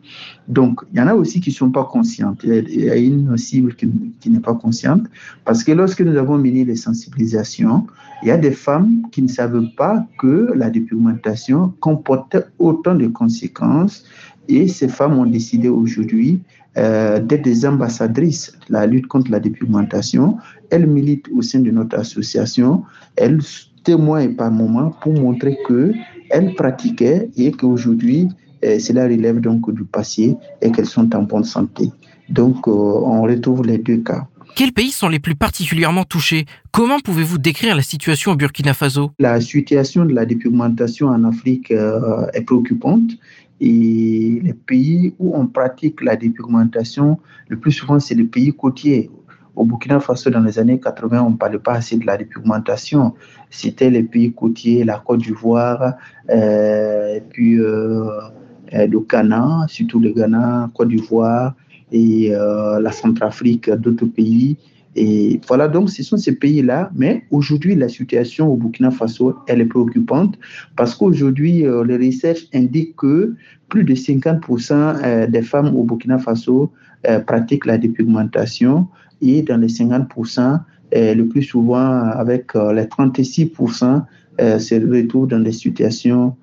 Donc, il y en a aussi qui ne sont pas conscientes. Il y a une cible qui, n'est pas consciente parce que lorsque nous avons mené les sensibilisations, il y a des femmes qui ne savent pas que la dépigmentation comporte autant de conséquences et ces femmes ont décidé aujourd'hui euh, d'être des ambassadrices de la lutte contre la dépigmentation. Elles militent au sein de notre association. Elles témoignent par moments pour montrer qu'elles pratiquaient et qu'aujourd'hui, euh, cela relève donc du passé et qu'elles sont en bonne santé. Donc, euh, on retrouve les deux cas. Quels pays sont les plus particulièrement touchés? Comment pouvez-vous décrire la situation au Burkina Faso? La situation de la dépigmentation en Afrique est préoccupante et les pays où on pratique la dépigmentation, le plus souvent, c'est les pays côtiers. Au Burkina Faso, dans les années 80, on ne parlait pas assez de la dépigmentation. C'était les pays côtiers, la Côte d'Ivoire, euh, puis euh, euh, le Ghana, surtout le Ghana, Côte d'Ivoire et la Centrafrique, d'autres pays. Et voilà, donc ce sont ces pays-là. Mais aujourd'hui, la situation au Burkina Faso, elle est préoccupante parce qu'aujourd'hui, euh, les recherches indiquent que plus de 50% euh, des femmes au Burkina Faso euh, pratiquent la dépigmentation et dans les 50%, le plus souvent avec les 36%, se retrouvent dans des situations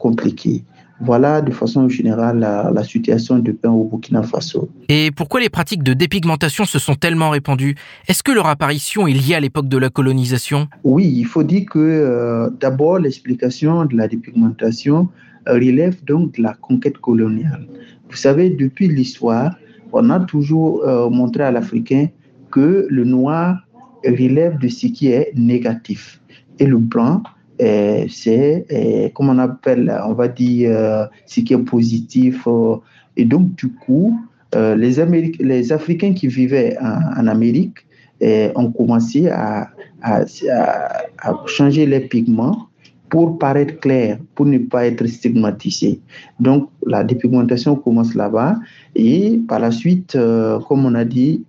compliquées. Voilà de façon générale la, situation du pain au Burkina Faso. Et pourquoi les pratiques de dépigmentation se sont tellement répandues? Est-ce que leur apparition est liée à l'époque de la colonisation? Oui, il faut dire que euh, d'abord l'explication de la dépigmentation relève donc de la conquête coloniale. Vous savez, depuis l'histoire, on a toujours euh, montré à l'Africain que le noir relève de ce qui est négatif et le blanc c'est, comme on appelle, on va dire, euh, ce qui est positif. Euh, et donc, du coup, euh, les, les Africains qui vivaient en, Amérique ont commencé à, à, changer les pigments pour paraître clairs, pour ne pas être stigmatisés. Donc, la dépigmentation commence là-bas. Et par la suite, comme on a dit,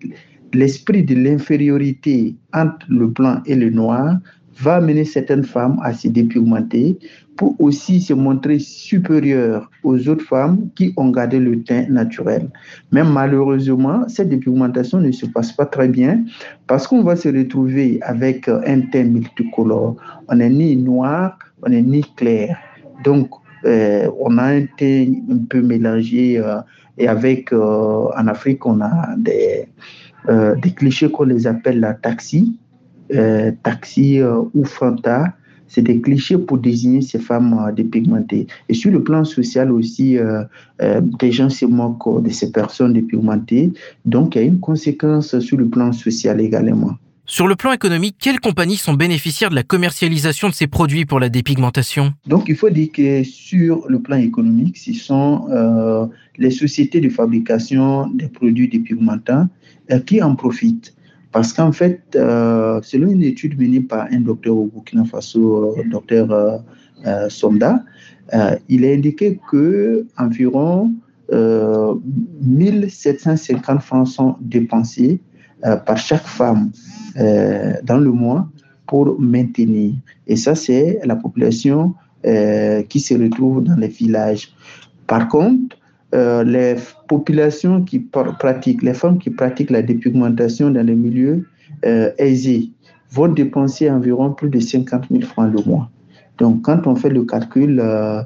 l'esprit de l'infériorité entre le blanc et le noir va amener certaines femmes à se dépigmenter pour aussi se montrer supérieures aux autres femmes qui ont gardé le teint naturel. Mais malheureusement, cette dépigmentation ne se passe pas très bien parce qu'on va se retrouver avec un teint multicolore. On n'est ni noir, on n'est ni clair. Donc, euh, on a un teint un peu mélangé euh, et avec, euh, en Afrique, on a des, des clichés qu'on les appelle la taxi euh, taxi euh, ou fanta, c'est des clichés pour désigner ces femmes euh, dépigmentées. Et sur le plan social aussi, des gens se moquent de ces personnes dépigmentées. Donc, il y a une conséquence sur le plan social également. Sur le plan économique, quelles compagnies sont bénéficiaires de la commercialisation de ces produits pour la dépigmentation? Donc, il faut dire que sur le plan économique, ce sont les sociétés de fabrication des produits dépigmentants qui en profitent. Parce qu'en fait, euh, selon une étude menée par un docteur au Burkina Faso, euh, docteur euh, Sonda, il a indiqué que environ 1750 francs sont dépensés par chaque femme dans le mois pour maintenir. Et ça, c'est la population qui se retrouve dans les villages. Par contre, euh, les populations qui pratiquent, les femmes qui pratiquent la dépigmentation dans les milieux euh, aisés vont dépenser environ plus de 50 000 francs le mois. Donc, quand on fait le calcul, euh,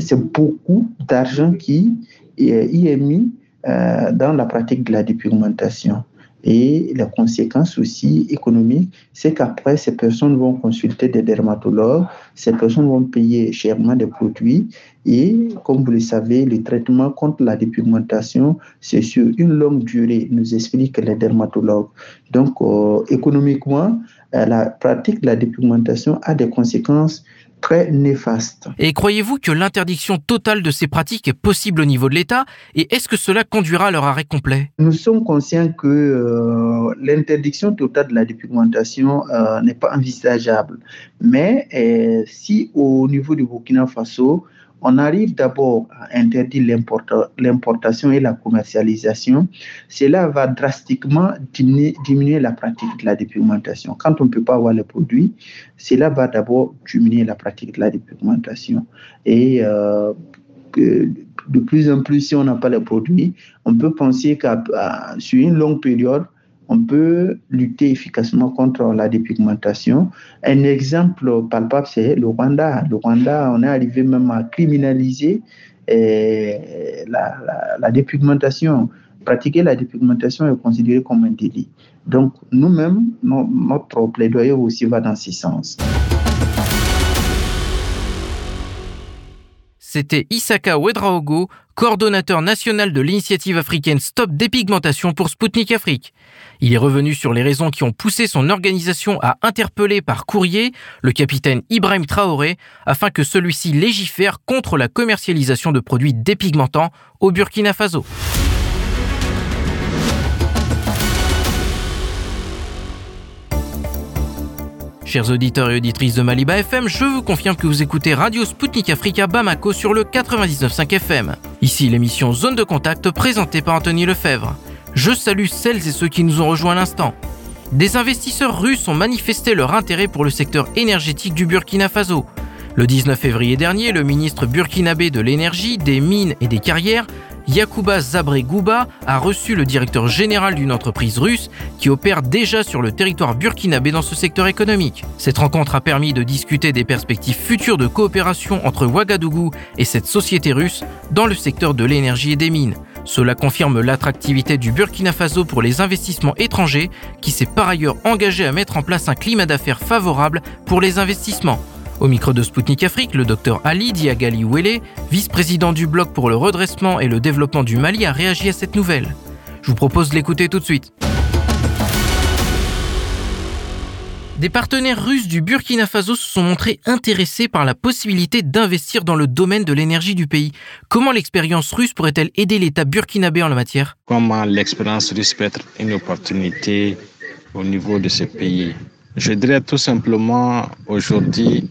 c'est beaucoup d'argent qui y est mis dans la pratique de la dépigmentation. Et la conséquence aussi économique, c'est qu'après, ces personnes vont consulter des dermatologues, ces personnes vont payer chèrement des produits. Et comme vous le savez, le traitement contre la dépigmentation, c'est sur une longue durée, nous expliquent les dermatologues. Donc, euh, économiquement, euh, la pratique de la dépigmentation a des conséquences très néfaste. Et croyez-vous que l'interdiction totale de ces pratiques est possible au niveau de l'État? Et est-ce que cela conduira à leur arrêt complet? Nous sommes conscients que euh, l'interdiction totale de la dépigmentation euh, n'est pas envisageable. Mais euh, si au niveau du Burkina Faso, on arrive d'abord à interdire l'importation et la commercialisation, cela va drastiquement diminuer, la pratique de la dépigmentation. Quand on ne peut pas avoir les produits, cela va d'abord diminuer la pratique de la dépigmentation. Et euh, de plus en plus, si on n'a pas les produits, on peut penser qu'à sur une longue période, on peut lutter efficacement contre la dépigmentation. Un exemple palpable, c'est le Rwanda. Le Rwanda, on est arrivé même à criminaliser eh, la, dépigmentation. Pratiquer la dépigmentation est considéré comme un délit. Donc, nous-mêmes, notre plaidoyer aussi va dans ce sens. C'était Isaka Ouedraogo, coordonnateur national de l'initiative africaine Stop Dépigmentation pour Spoutnik Afrique. Il est revenu sur les raisons qui ont poussé son organisation à interpeller par courrier le capitaine Ibrahim Traoré afin que celui-ci légifère contre la commercialisation de produits dépigmentants au Burkina Faso. Chers auditeurs et auditrices de Maliba FM, je vous confirme que vous écoutez Radio Sputnik Africa Bamako sur le 99.5 FM. Ici l'émission Zone de Contact présentée par Anthony Lefebvre. Je salue celles et ceux qui nous ont rejoints à l'instant. des investisseurs russes ont manifesté leur intérêt pour le secteur énergétique du Burkina Faso. Le 19 février dernier, le ministre burkinabé de l'énergie, des mines et des carrières, Yacouba Zabré Gouba, a reçu le directeur général d'une entreprise russe qui opère déjà sur le territoire burkinabé dans ce secteur économique. Cette rencontre a permis de discuter des perspectives futures de coopération entre Ouagadougou et cette société russe dans le secteur de l'énergie et des mines. Cela confirme l'attractivité du Burkina Faso pour les investissements étrangers, qui s'est par ailleurs engagé à mettre en place un climat d'affaires favorable pour les investissements. Au micro de Spoutnik Afrique, le docteur Ali Diagali Ouele, vice-président du Bloc pour le redressement et le développement du Mali, a réagi à cette nouvelle. Je vous propose de l'écouter tout de suite. Des partenaires russes du Burkina Faso se sont montrés intéressés par la possibilité d'investir dans le domaine de l'énergie du pays. Comment l'expérience russe pourrait-elle aider l'État burkinabé en la matière? Comment l'expérience russe peut être une opportunité au niveau de ce pays? Je dirais tout simplement aujourd'hui,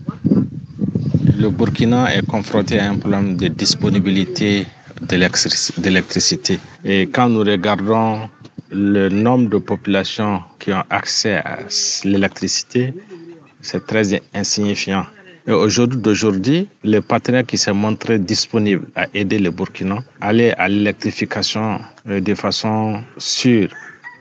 le Burkina est confronté à un problème de disponibilité d'électricité. Et quand nous regardons le nombre de populations qui ont accès à l'électricité, c'est très insignifiant. Et aujourd'hui, d'aujourd'hui, les partenaires qui se montré disponibles à aider le Burkina aller à l'électrification euh, de façon sûre,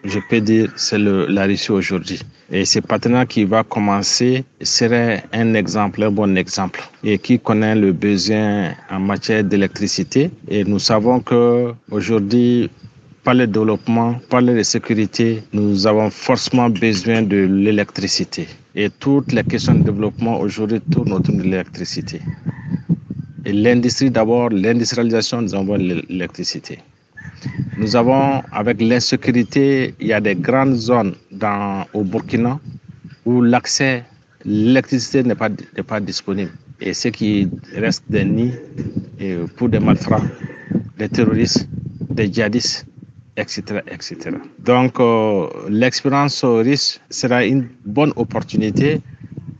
je peux dire, c'est la Russie aujourd'hui. Et ce partenaire qui va commencer serait un exemple, un bon exemple, et qui connaît le besoin en matière d'électricité. Et nous savons que aujourd'hui, par le développement, par la sécurité, nous avons forcément besoin de l'électricité. Et toutes les questions de développement aujourd'hui tournent autour de l'électricité. Et l'industrie d'abord, l'industrialisation, nous avons l'électricité. Nous avons, avec l'insécurité, il y a des grandes zones dans, au Burkina où l'accès, l'électricité n'est pas, pas disponible. Et ce qui reste des nids pour des malfrats, des terroristes, des djihadistes etc. etc. Donc, euh, l'expérience russe sera une bonne opportunité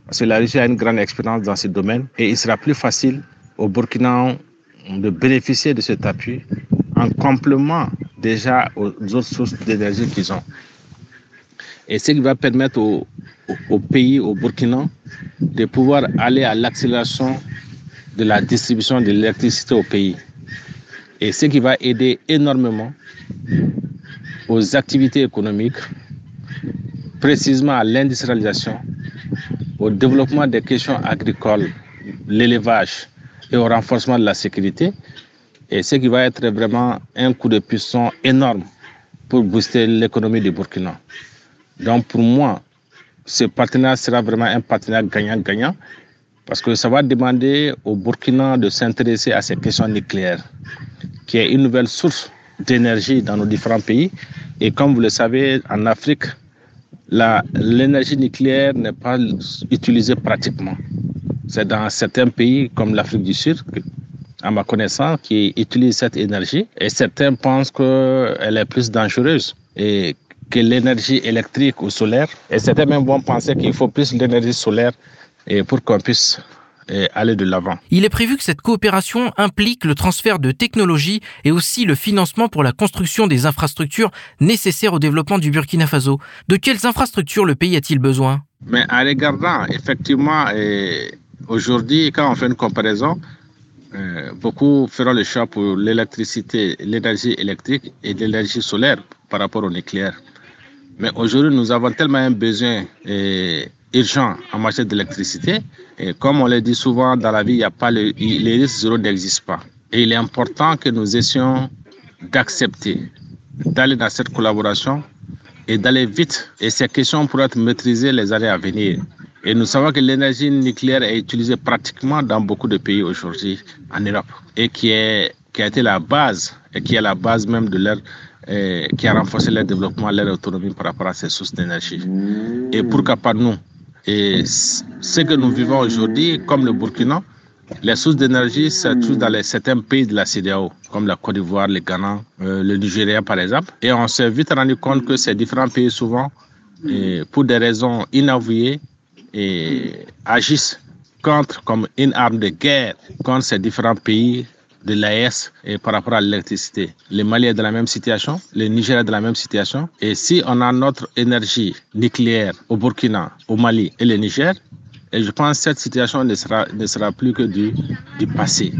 parce que la Russie a une grande expérience dans ce domaine et il sera plus facile au Burkina de bénéficier de cet appui en complément déjà aux autres sources d'énergie qu'ils ont. Et ce qui va permettre au, au pays, au Burkina, de pouvoir aller à l'accélération de la distribution de l'électricité au pays. Et ce qui va aider énormément aux activités économiques, précisément à l'industrialisation, au développement des questions agricoles, l'élevage et au renforcement de la sécurité. Et ce qui va être vraiment un coup de puissance énorme pour booster l'économie du Burkina. Donc pour moi, ce partenariat sera vraiment un partenariat gagnant-gagnant parce que ça va demander au Burkina de s'intéresser à ces questions nucléaires, qui est une nouvelle source d'énergie dans nos différents pays. Et comme vous le savez, en Afrique, l'énergie nucléaire n'est pas utilisée pratiquement. C'est dans certains pays comme l'Afrique du Sud, à ma connaissance, qui utilisent cette énergie. Et certains pensent qu'elle est plus dangereuse et que l'énergie électrique ou solaire. Et certains même vont penser qu'il faut plus l'énergie solaire et pour qu'on puisse aller de l'avant. Il est prévu que cette coopération implique le transfert de technologies et aussi le financement pour la construction des infrastructures nécessaires au développement du Burkina Faso. De quelles infrastructures le pays a-t-il besoin? Mais en regardant, effectivement, aujourd'hui, quand on fait une comparaison, euh, beaucoup feront le choix pour l'électricité, l'énergie électrique et l'énergie solaire par rapport au nucléaire. Mais aujourd'hui, nous avons tellement un besoin urgent en matière d'électricité. Et comme on le dit souvent dans la vie, il a pas le, les risques zéro n'existent pas. Et il est important que nous essayons d'accepter d'aller dans cette collaboration et d'aller vite. Et ces questions pourraient être maîtrisées les années à venir. Et nous savons que l'énergie nucléaire est utilisée pratiquement dans beaucoup de pays aujourd'hui en Europe et qui, est, qui a été la base et qui est la base même de leur qui a renforcé leur développement, leur autonomie par rapport à ces sources d'énergie. Et pourquoi pas nous et ce que nous vivons aujourd'hui, comme le Burkina, les sources d'énergie se trouvent dans certains pays de la CDAO, comme la Côte d'Ivoire, le Ghana, euh, le Nigeria par exemple. Et on s'est vite rendu compte que ces différents pays, souvent, et pour des raisons inavouées, et agissent contre, comme une arme de guerre contre ces différents pays de l'AES par rapport à l'électricité. Le Mali est dans la même situation, le Niger est dans la même situation. Et si on a notre énergie nucléaire au Burkina, au Mali et le Niger, et je pense que cette situation ne sera, ne sera plus que du, du passé.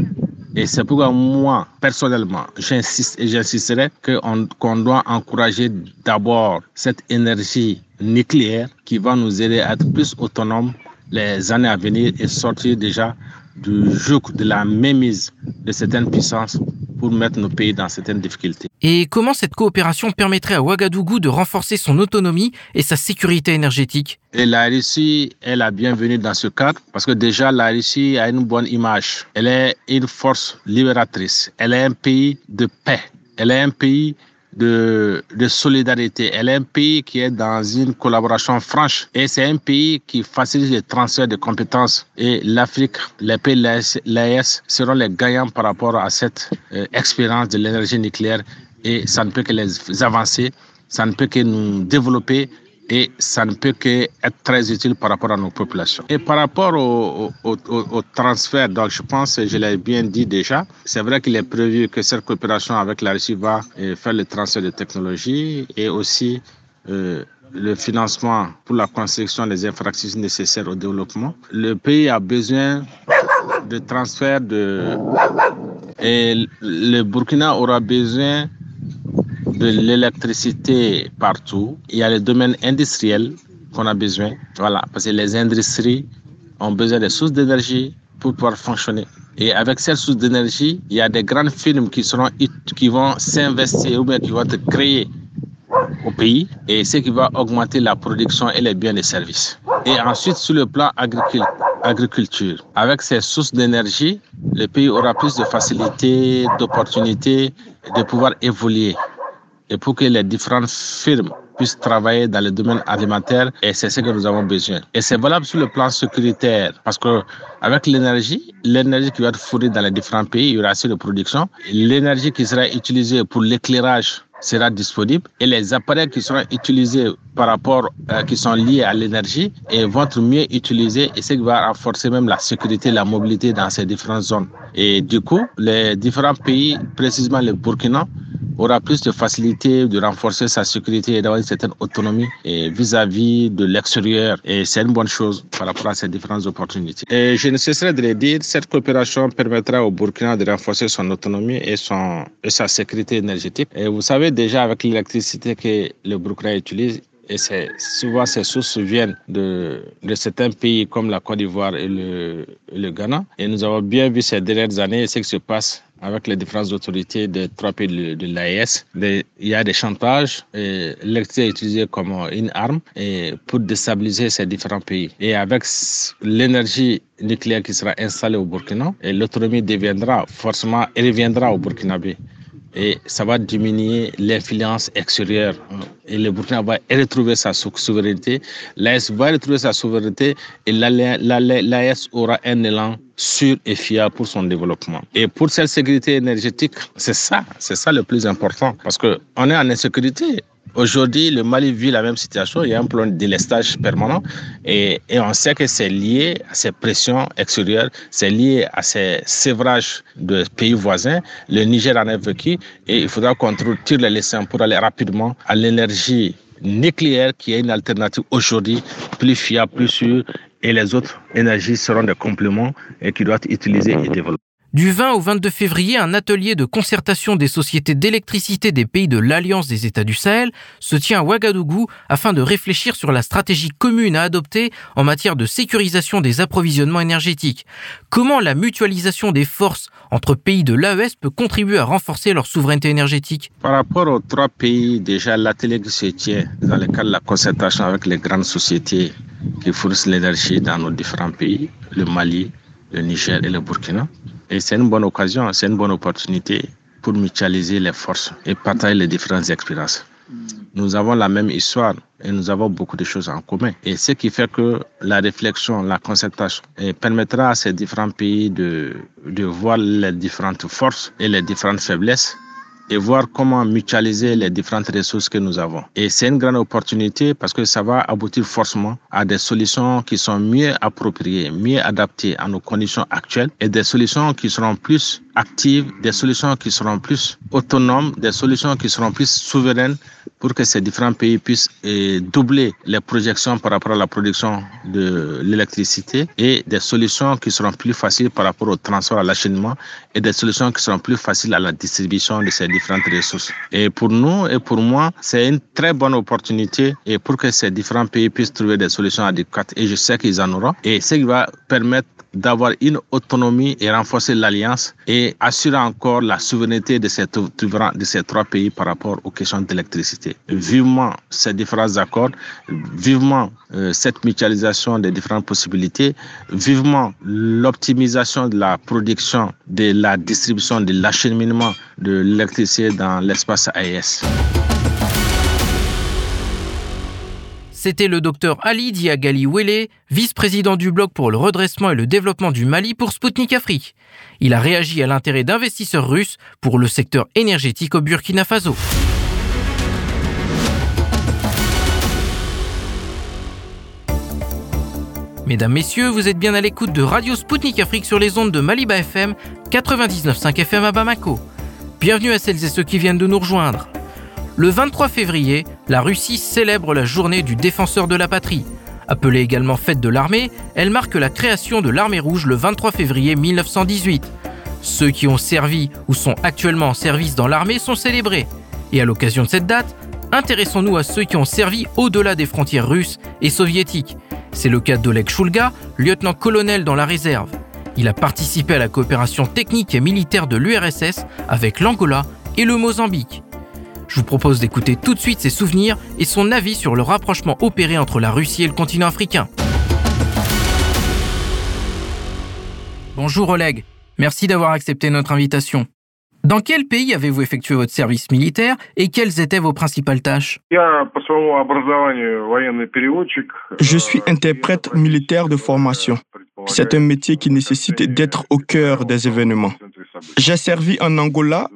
Et c'est pourquoi moi, personnellement, j'insiste et j'insisterai qu'on doit encourager d'abord cette énergie nucléaire qui va nous aider à être plus autonomes les années à venir et sortir déjà du joug de la mémise de certaines puissances pour mettre nos pays dans certaines difficultés. Et comment cette coopération permettrait à Ouagadougou de renforcer son autonomie et sa sécurité énergétique? Et la Russie est la bienvenue dans ce cadre parce que déjà la Russie a une bonne image. Elle est une force libératrice. Elle est un pays de paix. Elle est un pays de, de, solidarité. Elle est un pays qui est dans une collaboration franche et c'est un pays qui facilite le transfert de compétences. Et l'Afrique, les pays l'AES seront les gagnants par rapport à cette euh, expérience de l'énergie nucléaire et ça ne peut que les avancer, ça ne peut que nous développer et ça ne peut qu'être très utile par rapport à nos populations. Et par rapport au, transfert, donc je pense, je l'ai bien dit déjà, c'est vrai qu'il est prévu que cette coopération avec la Russie va euh, faire le transfert de technologies et aussi euh, le financement pour la construction des infrastructures nécessaires au développement. Le pays a besoin de transfert de... Et le Burkina aura besoin de l'électricité partout. Il y a les domaines industriels qu'on a besoin. Voilà, parce que les industries ont besoin de sources d'énergie pour pouvoir fonctionner. Et avec ces sources d'énergie, il y a des grandes firmes qui, seront, qui vont s'investir ou bien qui vont être créées au pays et ce qui va augmenter la production et les biens et services. Et ensuite, sur le plan agriculture, avec ces sources d'énergie, le pays aura plus de facilité, d'opportunités de pouvoir évoluer et pour que les différentes firmes puissent travailler dans le domaine alimentaire et c'est ce que nous avons besoin. Et c'est valable sur le plan sécuritaire parce que avec l'énergie, l'énergie qui va être fournie dans les différents pays, il y aura assez de production. L'énergie qui sera utilisée pour l'éclairage sera disponible et les appareils qui seront utilisés par rapport, euh, qui sont liés à l'énergie vont être mieux utilisés et ce qui va renforcer même la sécurité, la mobilité dans ces différentes zones. Et du coup, les différents pays, précisément le Burkina, aura plus de facilité de renforcer sa sécurité et d'avoir une certaine autonomie vis-à-vis de l'extérieur. Et c'est une bonne chose par rapport à ces différentes opportunités. Et je ne cesserai de le dire, cette coopération permettra au Burkina de renforcer son autonomie et, son, et sa sécurité énergétique. Et vous savez déjà avec l'électricité que le Burkina utilise, et souvent ces sources viennent de, de certains pays comme la Côte d'Ivoire et le, le Ghana. Et nous avons bien vu ces dernières années ce qui se passe avec les différentes autorités des trois pays de, de l'AES. Il y a des chantages, l'électricité est utilisée comme une arme et pour déstabiliser ces différents pays. Et avec l'énergie nucléaire qui sera installée au Burkina, l'autonomie deviendra forcément, elle reviendra au Burkinabé et ça va diminuer l'influence extérieure. Et le Burkina va retrouver sa souveraineté, l'AS va retrouver sa souveraineté et l'AS aura un élan sûr et fiable pour son développement. Et pour cette sécurité énergétique, c'est ça, c'est ça le plus important parce qu'on est en insécurité. Aujourd'hui, le Mali vit la même situation. Il y a un plan de délestage permanent et, on sait que c'est lié à ces pressions extérieures, c'est lié à ces sévrages de pays voisins. Le Niger en est vécu et il faudra qu'on tire les leçons pour aller rapidement à l'énergie nucléaire qui est une alternative aujourd'hui plus fiable, plus sûre et les autres énergies seront des compléments et qui doivent être utilisés et développés. Du 20 au 22 février, un atelier de concertation des sociétés d'électricité des pays de l'Alliance des États du Sahel se tient à Ouagadougou afin de réfléchir sur la stratégie commune à adopter en matière de sécurisation des approvisionnements énergétiques. Comment la mutualisation des forces entre pays de l'AES peut contribuer à renforcer leur souveraineté énergétique? Par rapport aux trois pays, déjà l'atelier qui se tient dans le cadre de la concertation avec les grandes sociétés qui fournissent l'énergie dans nos différents pays, le Mali, le Niger et le Burkina. Et c'est une bonne occasion, c'est une bonne opportunité pour mutualiser les forces et partager les différentes expériences. Nous avons la même histoire et nous avons beaucoup de choses en commun. Et ce qui fait que la réflexion, la concertation permettra à ces différents pays de, de voir les différentes forces et les différentes faiblesses et voir comment mutualiser les différentes ressources que nous avons. Et c'est une grande opportunité parce que ça va aboutir forcément à des solutions qui sont mieux appropriées, mieux adaptées à nos conditions actuelles et des solutions qui seront plus actives, des solutions qui seront plus autonomes, des solutions qui seront plus souveraines pour que ces différents pays puissent eh, doubler les projections par rapport à la production de l'électricité et des solutions qui seront plus faciles par rapport au transport, à l'acheminement et des solutions qui seront plus faciles à la distribution de ces différentes ressources. Et pour nous et pour moi, c'est une très bonne opportunité et pour que ces différents pays puissent trouver des solutions adéquates et je sais qu'ils en auront et ce qui va permettre d'avoir une autonomie et renforcer l'alliance et assurer encore la souveraineté de ces, trois pays par rapport aux questions d'électricité. Vivement ces différents accords, vivement euh, cette mutualisation des différentes possibilités, vivement l'optimisation de la production, de la distribution, de l'acheminement de l'électricité dans l'espace AES. C'était le docteur Ali Diagali Wele, vice-président du Bloc pour le redressement et le développement du Mali pour Sputnik Afrique. Il a réagi à l'intérêt d'investisseurs russes pour le secteur énergétique au Burkina Faso. Mesdames, Messieurs, vous êtes bien à l'écoute de Radio Sputnik Afrique sur les ondes de Maliba FM 99.5 FM à Bamako. Bienvenue à celles et ceux qui viennent de nous rejoindre. Le 23 février, la Russie célèbre la journée du défenseur de la patrie. Appelée également fête de l'armée, elle marque la création de l'armée rouge le 23 février 1918. Ceux qui ont servi ou sont actuellement en service dans l'armée sont célébrés. Et à l'occasion de cette date, intéressons-nous à ceux qui ont servi au-delà des frontières russes et soviétiques. C'est le cas d'Oleg Shulga, lieutenant-colonel dans la réserve. Il a participé à la coopération technique et militaire de l'URSS avec l'Angola et le Mozambique. Je vous propose d'écouter tout de suite ses souvenirs et son avis sur le rapprochement opéré entre la Russie et le continent africain. Bonjour Oleg, merci d'avoir accepté notre invitation. Dans quel pays avez-vous effectué votre service militaire et quelles étaient vos principales tâches? Je suis interprète militaire de formation. C'est un métier qui nécessite d'être au cœur des événements. J'ai servi en Angola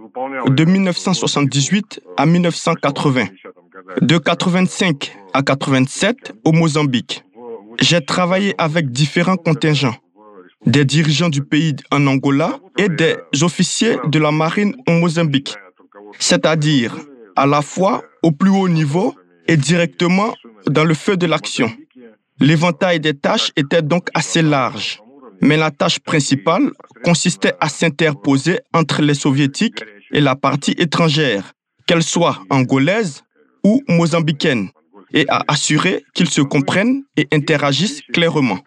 de 1978 à 1980, de 85 à 87 au Mozambique. J'ai travaillé avec différents contingents, des dirigeants du pays en Angola et des officiers de la marine au Mozambique, c'est-à-dire à la fois au plus haut niveau et directement dans le feu de l'action. L'éventail des tâches était donc assez large, mais la tâche principale consistait à s'interposer entre les soviétiques et la partie étrangère, qu'elle soit angolaise ou mozambicaine, et à assurer qu'ils se comprennent et interagissent clairement.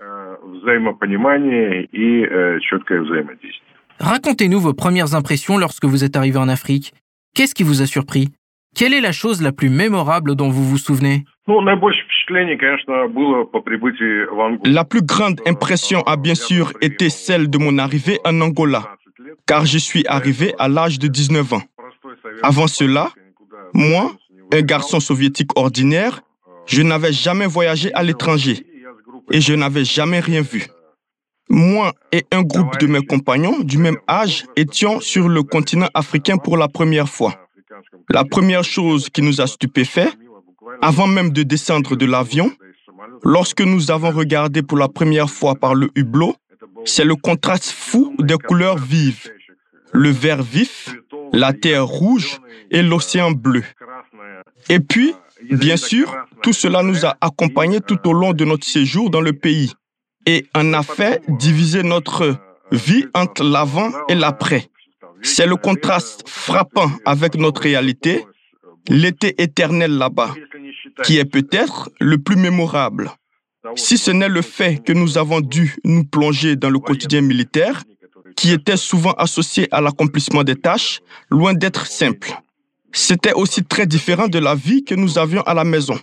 Racontez-nous vos premières impressions lorsque vous êtes arrivé en Afrique. Qu'est-ce qui vous a surpris? Quelle est la chose la plus mémorable dont vous vous souvenez? La plus grande impression a bien sûr été celle de mon arrivée en Angola, car je suis arrivé à l'âge de 19 ans. Avant cela, moi, un garçon soviétique ordinaire, je n'avais jamais voyagé à l'étranger et je n'avais jamais rien vu. Moi et un groupe de mes compagnons du même âge étions sur le continent africain pour la première fois. La première chose qui nous a stupéfaits, avant même de descendre de l'avion, lorsque nous avons regardé pour la première fois par le hublot, c'est le contraste fou des couleurs vives. Le vert vif, la terre rouge et l'océan bleu. Et puis, bien sûr, tout cela nous a accompagnés tout au long de notre séjour dans le pays et en a fait diviser notre vie entre l'avant et l'après. C'est le contraste frappant avec notre réalité, l'été éternel là-bas, qui est peut-être le plus mémorable. Si ce n'est le fait que nous avons dû nous plonger dans le quotidien militaire, qui était souvent associé à l'accomplissement des tâches, loin d'être simple. C'était aussi très différent de la vie que nous avions à la maison.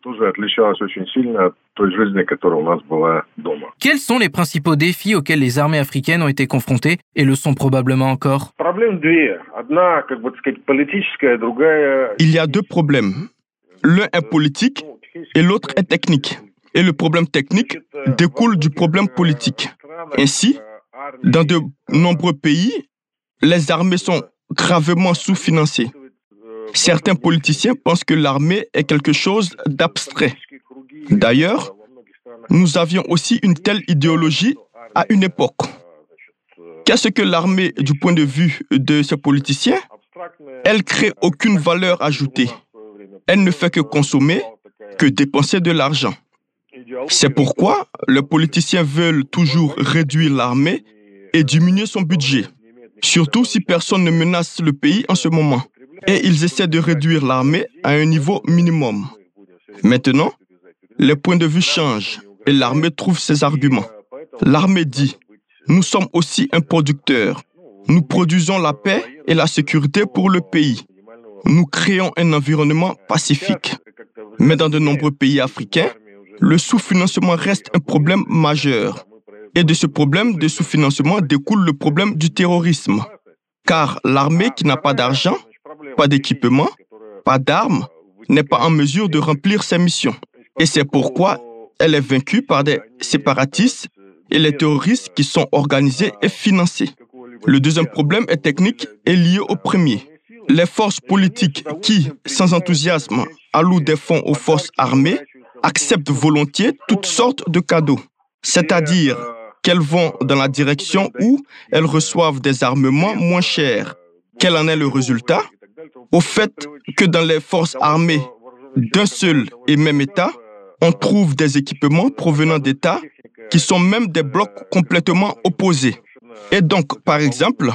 Quels sont les principaux défis auxquels les armées africaines ont été confrontées et le sont probablement encore? Il y a deux problèmes. L'un est politique et l'autre est technique. Et le problème technique découle du problème politique. Ainsi, dans de nombreux pays, les armées sont gravement sous-financées. Certains politiciens pensent que l'armée est quelque chose d'abstrait. D'ailleurs, nous avions aussi une telle idéologie à une époque. Qu'est-ce que l'armée du point de vue de ces politiciens Elle crée aucune valeur ajoutée. Elle ne fait que consommer, que dépenser de l'argent. C'est pourquoi les politiciens veulent toujours réduire l'armée et diminuer son budget, surtout si personne ne menace le pays en ce moment. Et ils essaient de réduire l'armée à un niveau minimum. Maintenant, les points de vue changent et l'armée trouve ses arguments. L'armée dit, nous sommes aussi un producteur. Nous produisons la paix et la sécurité pour le pays. Nous créons un environnement pacifique. Mais dans de nombreux pays africains, le sous-financement reste un problème majeur. Et de ce problème de sous-financement découle le problème du terrorisme. Car l'armée qui n'a pas d'argent, pas d'équipement, pas d'armes, n'est pas en mesure de remplir ses missions. Et c'est pourquoi elle est vaincue par des séparatistes et les terroristes qui sont organisés et financés. Le deuxième problème est technique et lié au premier. Les forces politiques qui, sans enthousiasme, allouent des fonds aux forces armées acceptent volontiers toutes sortes de cadeaux, c'est-à-dire qu'elles vont dans la direction où elles reçoivent des armements moins chers. Quel en est le résultat? Au fait que dans les forces armées d'un seul et même État, on trouve des équipements provenant d'États qui sont même des blocs complètement opposés. Et donc, par exemple,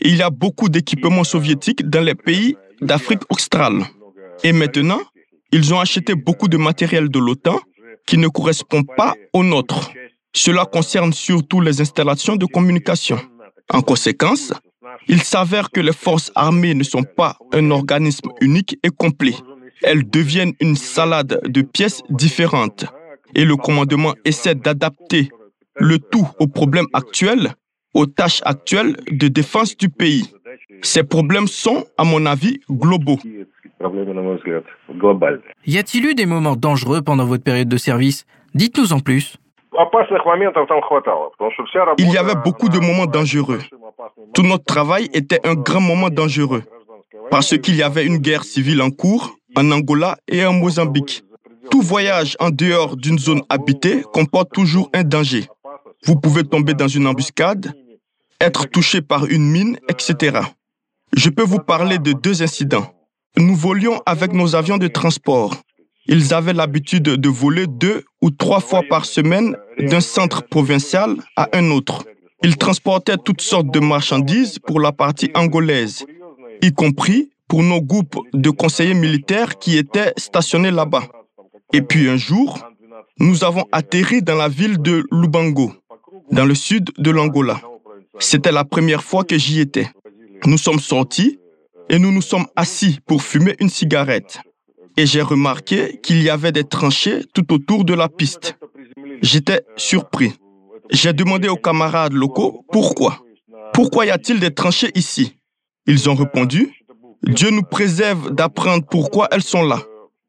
il y a beaucoup d'équipements soviétiques dans les pays d'Afrique australe. Et maintenant, ils ont acheté beaucoup de matériel de l'OTAN qui ne correspond pas au nôtre. Cela concerne surtout les installations de communication. En conséquence, il s'avère que les forces armées ne sont pas un organisme unique et complet. Elles deviennent une salade de pièces différentes. Et le commandement essaie d'adapter le tout aux problèmes actuels, aux tâches actuelles de défense du pays. Ces problèmes sont, à mon avis, globaux. Y a-t-il eu des moments dangereux pendant votre période de service? Dites-nous en plus. Il y avait beaucoup de moments dangereux. Tout notre travail était un grand moment dangereux parce qu'il y avait une guerre civile en cours en Angola et en Mozambique. Tout voyage en dehors d'une zone habitée comporte toujours un danger. Vous pouvez tomber dans une embuscade, être touché par une mine, etc. Je peux vous parler de deux incidents. Nous volions avec nos avions de transport. Ils avaient l'habitude de voler deux ou trois fois par semaine d'un centre provincial à un autre. Ils transportaient toutes sortes de marchandises pour la partie angolaise, y compris pour nos groupes de conseillers militaires qui étaient stationnés là-bas. Et puis un jour, nous avons atterri dans la ville de Lubango, dans le sud de l'Angola. C'était la première fois que j'y étais. Nous sommes sortis et nous nous sommes assis pour fumer une cigarette. Et j'ai remarqué qu'il y avait des tranchées tout autour de la piste. J'étais surpris. J'ai demandé aux camarades locaux pourquoi. Pourquoi y a-t-il des tranchées ici? Ils ont répondu, Dieu nous préserve d'apprendre pourquoi elles sont là.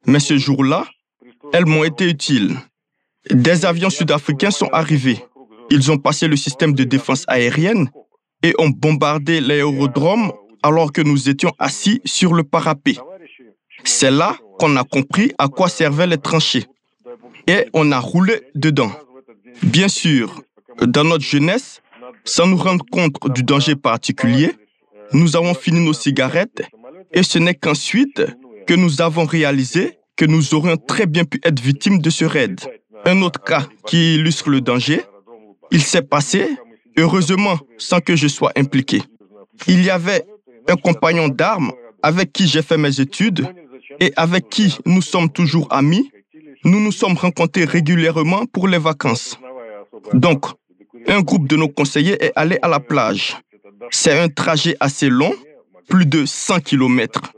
Mais ce jour-là, elles m'ont été utiles. Des avions sud-africains sont arrivés. Ils ont passé le système de défense aérienne et ont bombardé l'aérodrome alors que nous étions assis sur le parapet. C'est là qu'on a compris à quoi servaient les tranchées. Et on a roulé dedans. Bien sûr, dans notre jeunesse, sans nous rendre compte du danger particulier, nous avons fini nos cigarettes et ce n'est qu'ensuite que nous avons réalisé que nous aurions très bien pu être victimes de ce raid. Un autre cas qui illustre le danger, il s'est passé, heureusement sans que je sois impliqué. Il y avait un compagnon d'armes avec qui j'ai fait mes études et avec qui nous sommes toujours amis. Nous nous sommes rencontrés régulièrement pour les vacances. Donc, un groupe de nos conseillers est allé à la plage. C'est un trajet assez long, plus de 100 km.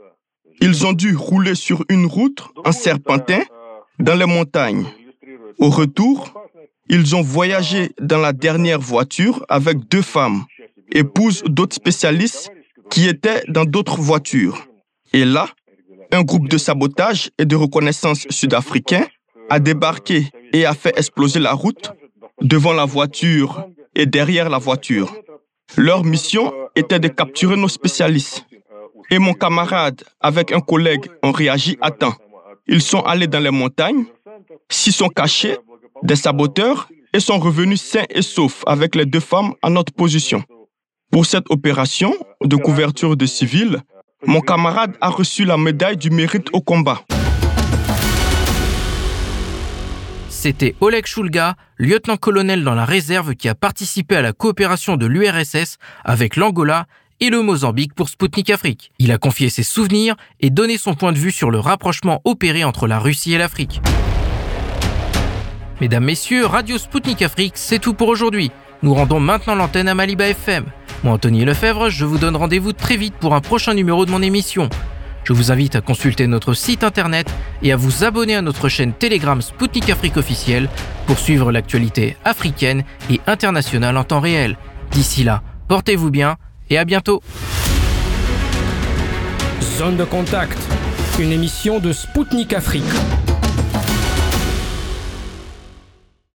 Ils ont dû rouler sur une route en serpentin dans les montagnes. Au retour, ils ont voyagé dans la dernière voiture avec deux femmes, épouses d'autres spécialistes qui étaient dans d'autres voitures. Et là, un groupe de sabotage et de reconnaissance sud-africain a débarqué et a fait exploser la route devant la voiture et derrière la voiture. Leur mission était de capturer nos spécialistes. Et mon camarade, avec un collègue, ont réagi à temps. Ils sont allés dans les montagnes, s'y sont cachés, des saboteurs, et sont revenus sains et saufs avec les deux femmes à notre position. Pour cette opération de couverture de civils, mon camarade a reçu la médaille du mérite au combat. C'était Oleg Shulga, lieutenant-colonel dans la réserve qui a participé à la coopération de l'URSS avec l'Angola et le Mozambique pour Sputnik Afrique. Il a confié ses souvenirs et donné son point de vue sur le rapprochement opéré entre la Russie et l'Afrique. Mesdames, Messieurs, Radio Sputnik Afrique, c'est tout pour aujourd'hui. Nous rendons maintenant l'antenne à Maliba FM. Moi, Anthony Lefebvre, je vous donne rendez-vous très vite pour un prochain numéro de mon émission. Je vous invite à consulter notre site internet et à vous abonner à notre chaîne Telegram Sputnik Afrique officielle pour suivre l'actualité africaine et internationale en temps réel. D'ici là, portez-vous bien et à bientôt. Zone de contact, une émission de Sputnik Afrique.